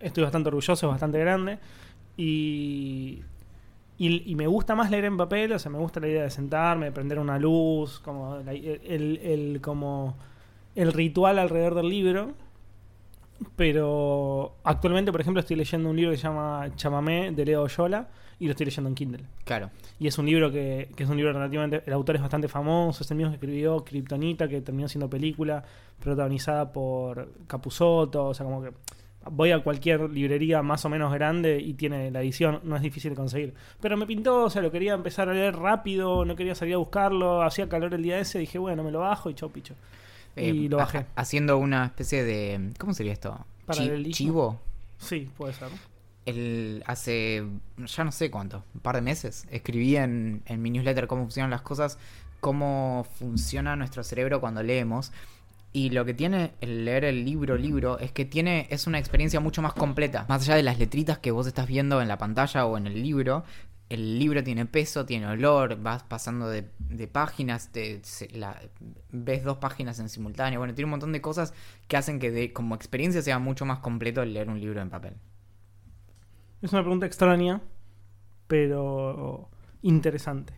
estoy bastante orgulloso, bastante grande. Y, y, me gusta más leer en papel, o sea, me gusta la idea de sentarme, de prender una luz, como el, el- como el ritual alrededor del libro. Pero actualmente, por ejemplo, estoy leyendo un libro que se llama Chamamé de Leo Yola y lo estoy leyendo en Kindle. Claro. Y es un libro que, que es un libro relativamente. El autor es bastante famoso, es el mismo que escribió Kryptonita, que terminó siendo película, protagonizada por Capusotto. O sea, como que voy a cualquier librería más o menos grande y tiene la edición, no es difícil de conseguir. Pero me pintó, o sea, lo quería empezar a leer rápido, no quería salir a buscarlo, hacía calor el día ese, dije, bueno, me lo bajo y chau picho. Y ha- bajé. Haciendo una especie de. ¿Cómo sería esto? Chi-. Chivo. Sí, puede ser. El, hace ya no sé cuánto, un par de meses, escribí en, en mi newsletter cómo funcionan las cosas, cómo funciona nuestro cerebro cuando leemos. Y lo que tiene el leer el libro libro es que tiene es una experiencia mucho más completa. Más allá de las letritas que vos estás viendo en la pantalla o en el libro, el libro tiene peso, tiene olor, vas pasando de, de páginas, te- se- la- ves dos páginas en simultáneo. Bueno, tiene un montón de cosas que hacen que de- como experiencia sea mucho más completo el leer un libro en papel. Es una pregunta extraña, pero interesante.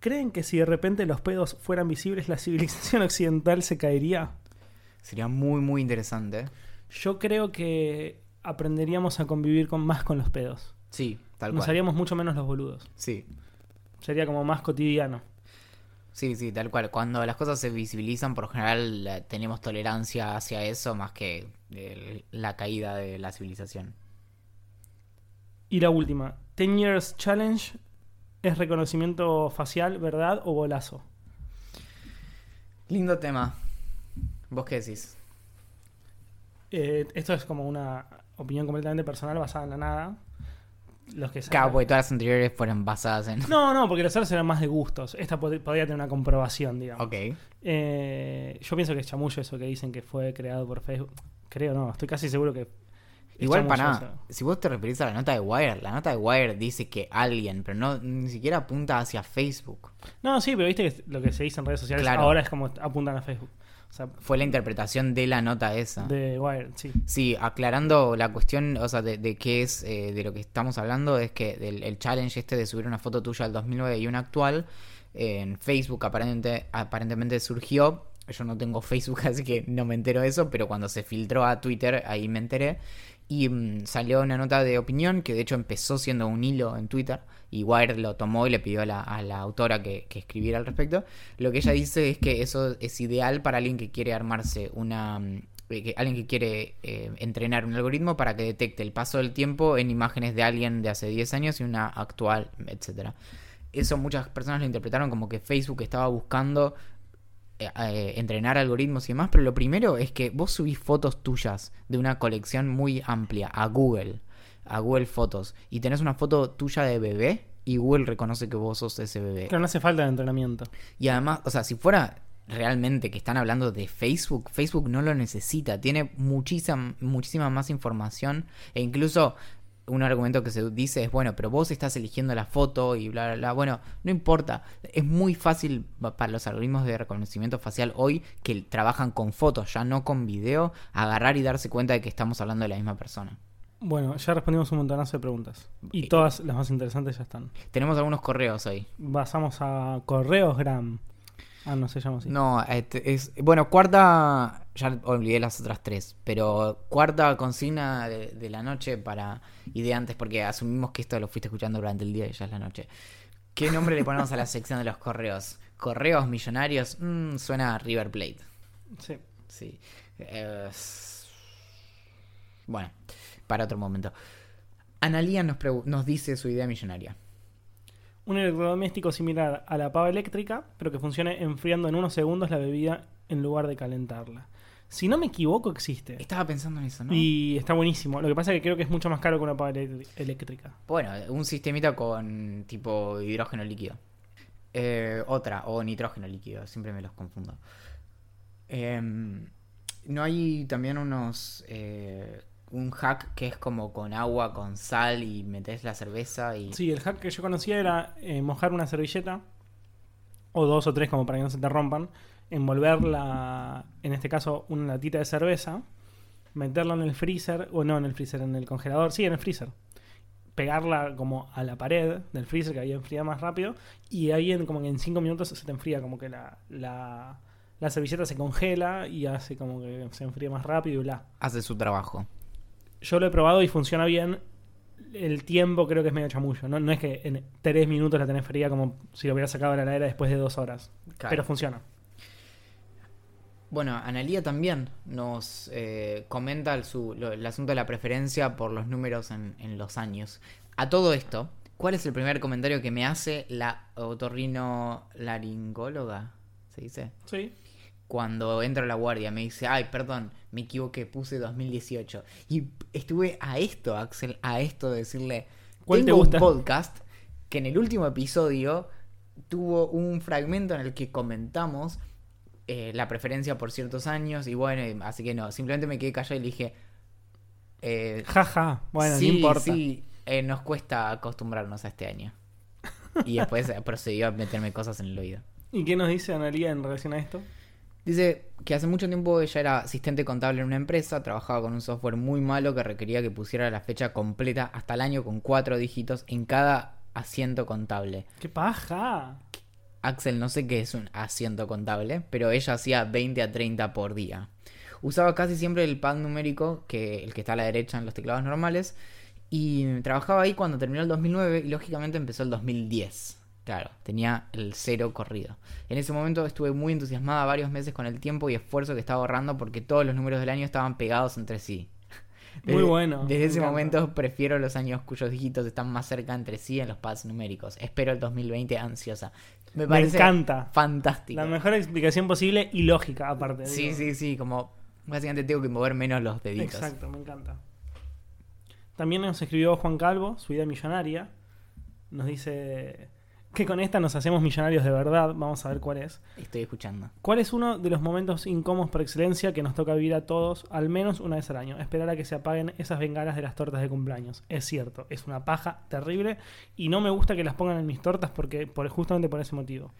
¿Creen que si de repente los pedos fueran visibles, la civilización occidental se caería? Sería muy, muy interesante. Yo creo que aprenderíamos a convivir con, más con los pedos. Sí, tal Nos cual. haríamos mucho menos los boludos. Sí, Sería como más cotidiano. sí, sí, tal cual. Cuando las cosas se visibilizan, por lo general la- tenemos tolerancia hacia eso más que el- la caída de la civilización. Y la última, 10 Years Challenge es reconocimiento facial, ¿verdad? O bolazo. Lindo tema. ¿Vos qué decís? Eh, esto es como una opinión completamente personal basada en la nada. Los que Claro, porque todas las anteriores fueron basadas en... No, no, porque los otros eran más de gustos. Esta pod- podría tener una comprobación, digamos. Ok. Eh, yo pienso que es chamullo eso que dicen que fue creado por Facebook. Creo, no, estoy casi seguro que. Igual para nada. Si vos te referís a la nota de Wire, la nota de Wire dice que alguien, pero no ni siquiera apunta hacia Facebook. No, sí, pero viste que lo que se dice en redes sociales Claro. ahora es como apuntan a Facebook. O sea, Fue la interpretación de la nota esa. de Wired, sí. Sí, aclarando la cuestión, o sea, de, de qué es, eh, de lo que estamos hablando, es que del, el challenge este de subir una foto tuya del 2009 y una actual, eh, en Facebook aparentemente, aparentemente surgió, yo no tengo Facebook, así que no me entero de eso, pero cuando se filtró a Twitter, ahí me enteré, y mm, salió una nota de opinión, que de hecho empezó siendo un hilo en Twitter, y Wired lo tomó y le pidió a la, autora que, escribiera al respecto. Lo que ella dice es que eso es ideal para alguien que quiere armarse una... mm, eh, alguien que quiere eh, entrenar un algoritmo para que detecte el paso del tiempo en imágenes de alguien de hace 10 años y una actual, etcétera. Eso muchas personas lo interpretaron como que Facebook estaba buscando eh, entrenar algoritmos y demás, pero lo primero es que vos subís fotos tuyas de una colección muy amplia a Google, a Google Fotos, y tenés una foto tuya de bebé y Google reconoce que vos sos ese bebé. Claro, no hace falta de entrenamiento. Y además, o sea, si fuera realmente que están hablando de Facebook, Facebook no lo necesita, tiene muchísima, muchísima más información e incluso un argumento que se dice es, bueno, pero vos estás eligiendo la foto y bla, bla, bla. Bueno, no importa, es muy fácil pa- para los algoritmos de reconocimiento facial hoy que trabajan con fotos, ya no con video, agarrar y darse cuenta de que estamos hablando de la misma persona. Bueno, ya respondimos un montonazo de preguntas. Y Eh, todas las más interesantes ya están. Tenemos algunos correos hoy. Pasamos a Correosgram. Ah, no se llama así. No, este, es bueno, cuarta, ya olvidé las otras tres, pero cuarta consigna de, de la noche para y de antes, porque asumimos que esto lo fuiste escuchando durante el día y ya es la noche. ¿Qué nombre le ponemos a la sección de los correos? Correos millonarios, Mm, suena a River Plate. Sí. Sí. Eh, bueno, para otro momento. Analía nos, nos dice su idea millonaria. Un electrodoméstico similar a la pava eléctrica, pero que funcione enfriando en unos segundos la bebida en lugar de calentarla. Si no me equivoco, existe. Estaba pensando en eso, ¿no? Y está buenísimo. Lo que pasa es que creo que es mucho más caro que una pava elé- eléctrica. Bueno, un sistemita con tipo hidrógeno líquido. Eh, otra, o nitrógeno líquido, siempre me los confundo. Em, ¿No hay también unos... eh, un hack que es como con agua, con sal y metes la cerveza y... Sí, el hack que yo conocía era eh, mojar una servilleta, o dos o tres como para que no se te rompan, envolverla, en este caso, una latita de cerveza, meterla en el freezer, o no en el freezer, en el congelador, sí, en el freezer. Pegarla como a la pared del freezer que ahí enfría más rápido, y ahí en, como que en cinco minutos se te enfría como que la, la, la servilleta se congela y hace como que se enfríe más rápido y bla. Hace su trabajo. Yo lo he probado y funciona bien. El tiempo creo que es medio chamullo. No, no es que en tres minutos la tenés fría como si lo hubiera sacado de la heladera después de dos horas. Pero funciona. Bueno, Analía también nos eh, comenta el, su- lo- el asunto de la preferencia por los números en, en los años. A todo esto, ¿cuál es el primer comentario que me hace la otorrino laringóloga? ¿Se dice? Sí. Cuando entro a la guardia me dice, ay, perdón, me equivoqué, puse 2018. Y estuve a esto, Axel, a esto de decirle, ¿Cuál te tengo gusta? un podcast que en el último episodio tuvo un fragmento en el que comentamos eh, la preferencia por ciertos años y bueno, así que no, simplemente me quedé callado y le dije, eh, Jaja. Bueno, sí, no importa. sí, eh, nos cuesta acostumbrarnos a este año. Y después eh, procedió a meterme cosas en el oído. ¿Y qué nos dice Analia en relación a esto? Dice que hace mucho tiempo ella era asistente contable en una empresa, trabajaba con un software muy malo que requería que pusiera la fecha completa hasta el año con cuatro dígitos en cada asiento contable. ¡Qué paja! Axel no sé qué es un asiento contable, pero ella hacía 20 a 30 por día. Usaba casi siempre el pad numérico, que el que está a la derecha en los teclados normales, y trabajaba ahí cuando terminó el 2009 y lógicamente empezó el 2010. Claro, tenía el cero corrido. En ese momento estuve muy entusiasmada varios meses con el tiempo y esfuerzo que estaba ahorrando porque todos los números del año estaban pegados entre sí. Muy bueno, Desde ese encanta. momento prefiero los años cuyos dígitos están más cerca entre sí en los pads numéricos. Espero el 2020 ansiosa. Me Me encanta. fantástico. La mejor explicación posible y lógica, aparte. Sí, digo. sí, sí, como básicamente tengo que mover menos los deditos. Exacto, me encanta. También nos escribió Juan Calvo, su idea millonaria. Nos dice que con esta nos hacemos millonarios de verdad. Vamos a ver cuál es. Estoy escuchando. ¿Cuál es uno de los momentos incómodos por excelencia que nos toca vivir a todos al menos una vez al año? Esperar a que se apaguen esas bengalas de las tortas de cumpleaños. Es cierto, es una paja terrible y no me gusta que las pongan en mis tortas porque por, justamente por ese motivo.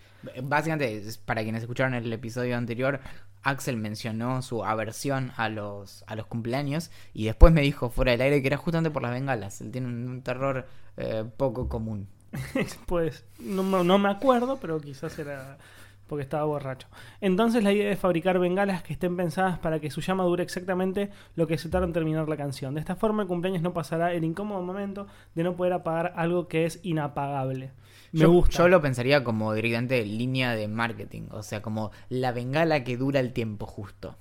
Básicamente, para quienes escucharon el episodio anterior, Axel mencionó su aversión a los, a los cumpleaños y después me dijo fuera del aire que era justamente por las bengalas. Él tiene un, un terror eh, poco común. pues no, me- no me acuerdo, pero quizás era porque estaba borracho. Entonces la idea es fabricar bengalas que estén pensadas para que su llama dure exactamente lo que se tarda en terminar la canción. De esta forma el cumpleaños no pasará el incómodo momento de no poder apagar algo que es inapagable. Me yo, gusta. Yo lo pensaría como directamente línea de marketing, o sea, como la bengala que dura el tiempo justo.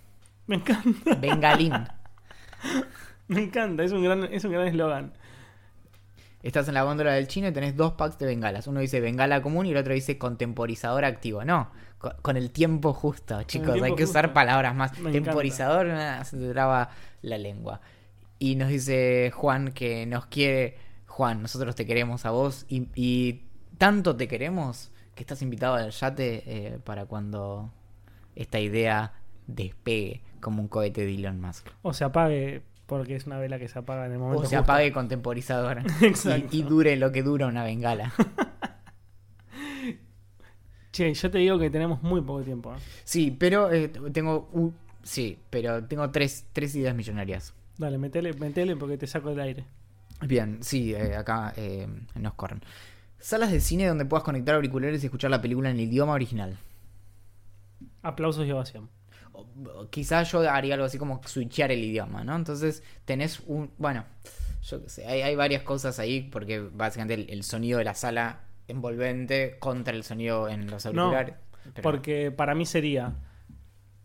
Me encanta, Bengalín. me encanta, es un gran es un gran eslogan. Estás en la góndola del chino y tenés dos packs de bengalas. Uno dice bengala común y el otro dice contemporizador activo. No, co- con, el tiempo justo, chicos. tiempo hay que usar palabras más. Me Temporizador, ah, se te traba la lengua. Y nos dice Juan que nos quiere. Juan, nosotros te queremos a vos y, y tanto te queremos que estás invitado al yate eh, para cuando esta idea despegue como un cohete de Elon Musk. O se apague porque es una vela que se apaga en el momento O se justo. apague con temporizador. Exacto. Y, y dure lo que dura una bengala. Che, yo te digo que tenemos muy poco tiempo. ¿eh? Sí, pero eh, tengo. sí, pero tengo tres, tres ideas millonarias. Dale, metele, metele porque te saco del aire. Bien, sí, eh, acá nos corren. Salas de cine donde puedas conectar auriculares y escuchar la película en el idioma original. Aplausos y ovación. Quizás yo haría algo así como switchear el idioma, ¿no? Entonces tenés un. Bueno, yo qué sé, hay, hay varias cosas ahí porque básicamente el, el sonido de la sala envolvente contra el sonido en los No, auriculares. pero- Porque para mí sería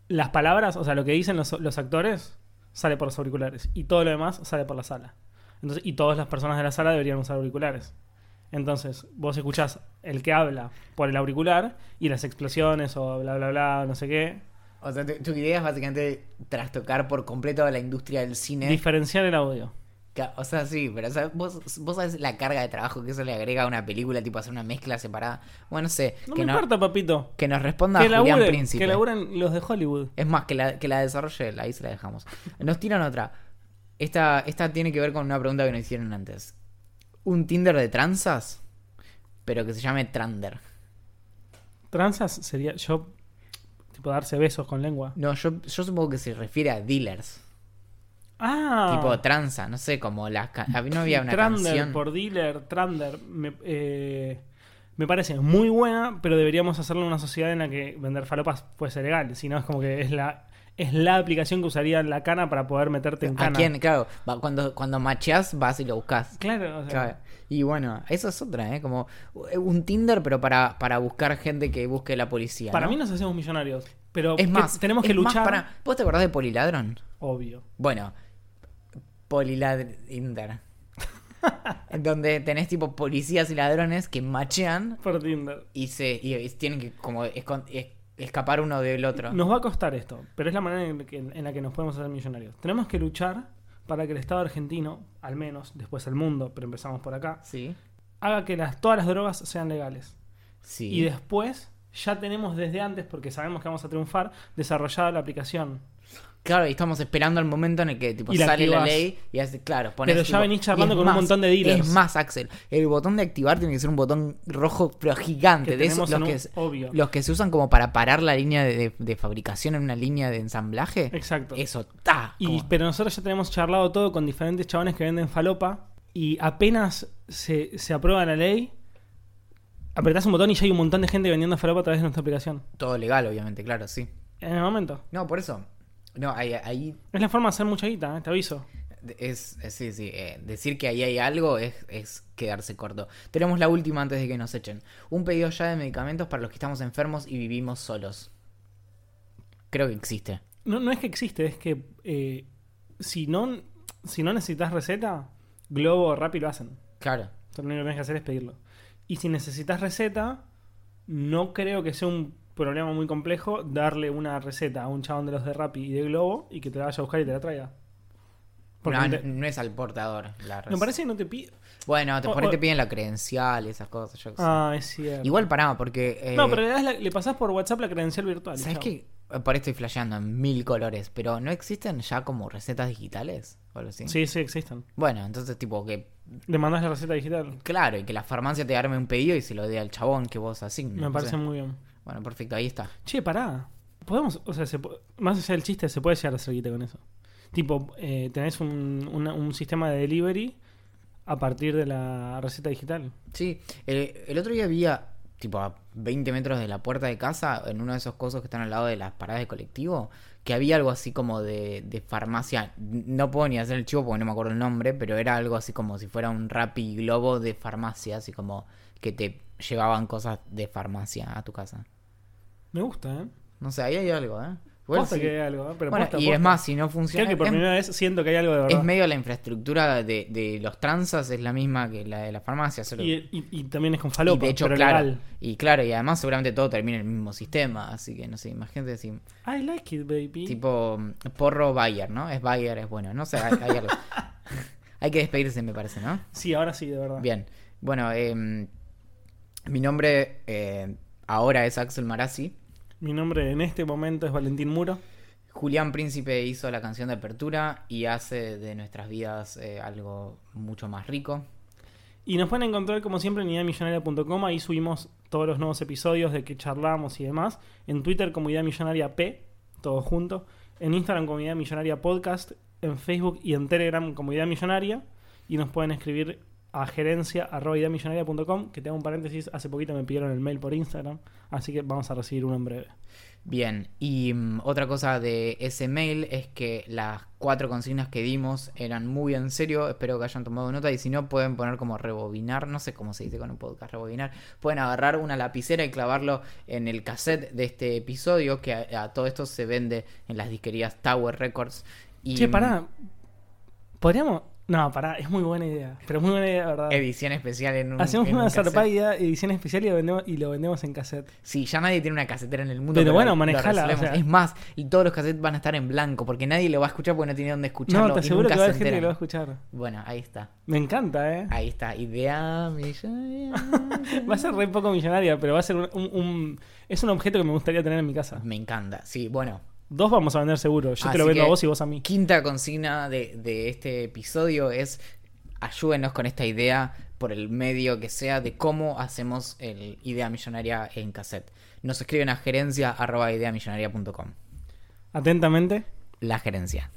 las palabras, o sea, lo que dicen los, los actores sale por los auriculares y todo lo demás sale por la sala. Entonces, y todas las personas de la sala deberían usar auriculares. Entonces, vos escuchás el que habla por el auricular y las explosiones o bla bla bla, no sé qué, O sea, tu, tu idea es básicamente trastocar por completo a la industria del cine. diferenciar el audio. O sea, sí, pero o sea, vos, vos sabés la carga de trabajo que eso le agrega a una película, tipo hacer una mezcla separada. Bueno, no sé. No que, me importa, papito. que nos responda Que Julián laburen, Príncipe. que laburen los de Hollywood. Es más, que la, que la desarrolle él, ahí se la dejamos. Nos tiran otra. Esta, esta tiene que ver con una pregunta que nos hicieron antes. ¿Un Tinder de tranzas? Pero que se llame Trander. Transas sería yo, darse besos con lengua. No, yo, yo supongo que se refiere a dealers. Ah, Tipo tranza, no sé, como la... ca- No había una Trander canción... por dealer, Trander. me- eh, me parece muy buena, pero deberíamos hacerlo en una sociedad en la que vender falopas fuese legal. Si no, es como que es la, es la aplicación que usaría la cana para poder meterte en ¿A cana. quién? Claro, cuando, cuando macheás vas y lo buscas. Claro, o sea, Claro. Y bueno, eso es otra, ¿eh? Como un Tinder, pero para, para buscar gente que busque la policía. para ¿no? mí nos hacemos millonarios. Pero es más, tenemos que es más luchar. para- ¿Vos te acordás de Poliladron? Obvio. Bueno, Poliladrinder. en donde tenés tipo policías y ladrones que machean Por Tinder. y se y, y tienen que como es- escapar uno del otro. Nos va a costar esto, pero es la manera en, que- en la que nos podemos hacer millonarios. Tenemos que luchar para que el Estado argentino, al menos, después el mundo, pero empezamos por acá, Sí. haga que las, todas las drogas sean legales. Sí. Y después ya tenemos desde antes, porque sabemos que vamos a triunfar, desarrollada la aplicación. Claro, y estamos esperando el momento en el que tipo, la sale la ley y hace, claro, pones, Pero ya tipo- venís charlando con un montón de dealers. Es más, Axel, el botón de activar tiene que ser un botón rojo, pero gigante. Que de esos los que, obvio. los que se usan como para parar la línea de, de- de fabricación en una línea de ensamblaje. Exacto. Eso. Y, como- pero nosotros ya tenemos charlado todo con diferentes chabones que venden falopa y apenas se, se aprueba la ley, apretás un botón y ya hay un montón de gente vendiendo falopa a través de nuestra aplicación. Todo legal, obviamente, claro, sí. En el momento. No, por eso. No, ahí, ahí Es la forma de hacer mucha guita, ¿eh? te aviso. es, es- sí, sí. eh, decir que ahí hay algo es, es quedarse corto. Tenemos la última antes de que nos echen. Un pedido ya de medicamentos para los que estamos enfermos y vivimos solos. Creo que existe. No, no es que existe, es que eh, si, no, si no necesitas receta, Globo o Rappi lo hacen. Claro. Lo único que tienes que hacer es pedirlo. Y si necesitas receta, no creo que sea un problema muy complejo darle una receta a un chabón de los de Rappi y de Globo y que te la vaya a buscar y te la traiga. Porque No, no te- no es al portador. La me parece que no te pide. Bueno, te, o- por ahí o- te piden la credencial y esas cosas. yo qué sé. Ah, es cierto. Igual pará, porque. eh, No, pero le, das la- le pasás por WhatsApp la credencial virtual. ¿Sabes qué? Eh, Por ahí estoy flasheando en mil colores, pero ¿no existen ya como recetas digitales? O algo así? Sí, sí, existen. Bueno, entonces, tipo, que. Le mandás la receta digital. Claro, y que la farmacia te arme un pedido y se lo dé al chabón que vos asignes. Me no parece muy bien. Bueno, perfecto, ahí está. Che, pará. Podemos, o sea, se más allá del chiste, se puede llegar a hacer guita con eso. Tipo, eh, tenés un, una- un sistema de delivery a partir de la receta digital. Sí, el, el otro día había, tipo, a 20 metros de la puerta de casa, en uno de esos cosos que están al lado de las paradas de colectivo, que había algo así como de, de farmacia. No puedo ni hacer el chivo porque no me acuerdo el nombre, pero era algo así como si fuera un Rappi Globo de farmacia, así como que te llevaban cosas de farmacia a tu casa. Me gusta, ¿eh? No sé, ahí hay algo, ¿eh? Igual Posta sí. que hay algo, ¿eh? Pero Bueno, posta, y posta. es más, si no funciona... Creo que por es- primera vez siento que hay algo de verdad. Es medio la infraestructura de, de los transas es la misma que la de la farmacia. solo- y, y- y también es con falopa, y de hecho, pero claro. legal. Y claro, y además seguramente todo termina en el mismo sistema. Así que no sé, imagínate si. I like it, baby. Tipo mm, porro Bayer, ¿no? Es Bayer, es bueno. No sé, hay, hay algo. hay que despedirse, me parece, ¿no? Sí, ahora sí, de verdad. Bien. Bueno, em, mi nombre eh, ahora es Axel Marazzi. Mi nombre en este momento es Valentín Muro. Julián Príncipe hizo la canción de apertura y hace de nuestras vidas eh, algo mucho más rico. Y nos pueden encontrar como siempre en ideamillonaria.com. Ahí subimos todos los nuevos episodios de que charlamos y demás. En Twitter como Idea Millonaria P, todo junto. En Instagram como Idea Millonaria Podcast. En Facebook y en Telegram como Idea Millonaria. Y nos pueden escribir a gerencia arroba ideamillonaria.com. Que tengo un paréntesis, hace poquito me pidieron el mail por Instagram. Así que vamos a recibir uno en breve. Bien, y mm, otra cosa de ese mail es que las cuatro consignas que dimos eran muy en serio, espero que hayan tomado nota y si no pueden poner como rebobinar, no sé cómo se dice con un podcast, rebobinar, pueden agarrar una lapicera y clavarlo en el cassette de este episodio que a, a todo esto se vende en las disquerías Tower Records. Y, Che, pará. ¿Podríamos...? No, pará, es muy buena idea. Pero es muy buena idea, de verdad. Edición especial en un Hacemos en una un edición especial y lo, vendemos, y lo vendemos en cassette. Sí, ya nadie tiene una casetera en el mundo. Pero bueno, manejala, resolvemos. o sea. Es más, y todos los cassettes van a estar en blanco porque nadie lo va a escuchar porque no tiene dónde escucharlo. No, te aseguro que va a haber gente que lo va a escuchar. Bueno, ahí está. Me encanta, ¿eh? Ahí está. Idea millonaria. Va a ser re poco millonaria, pero va a ser un, un- un- Es un objeto que me gustaría tener en mi casa. Me encanta. Sí, bueno. Dos vamos a vender seguro. Yo te lo vendo a vos y vos a mí. Quinta consigna de, de este episodio es ayúdenos con esta idea por el medio que sea de cómo hacemos el idea millonaria en cassette. Nos escriben a gerencia arroba ideamillonaria.com. Atentamente. La gerencia.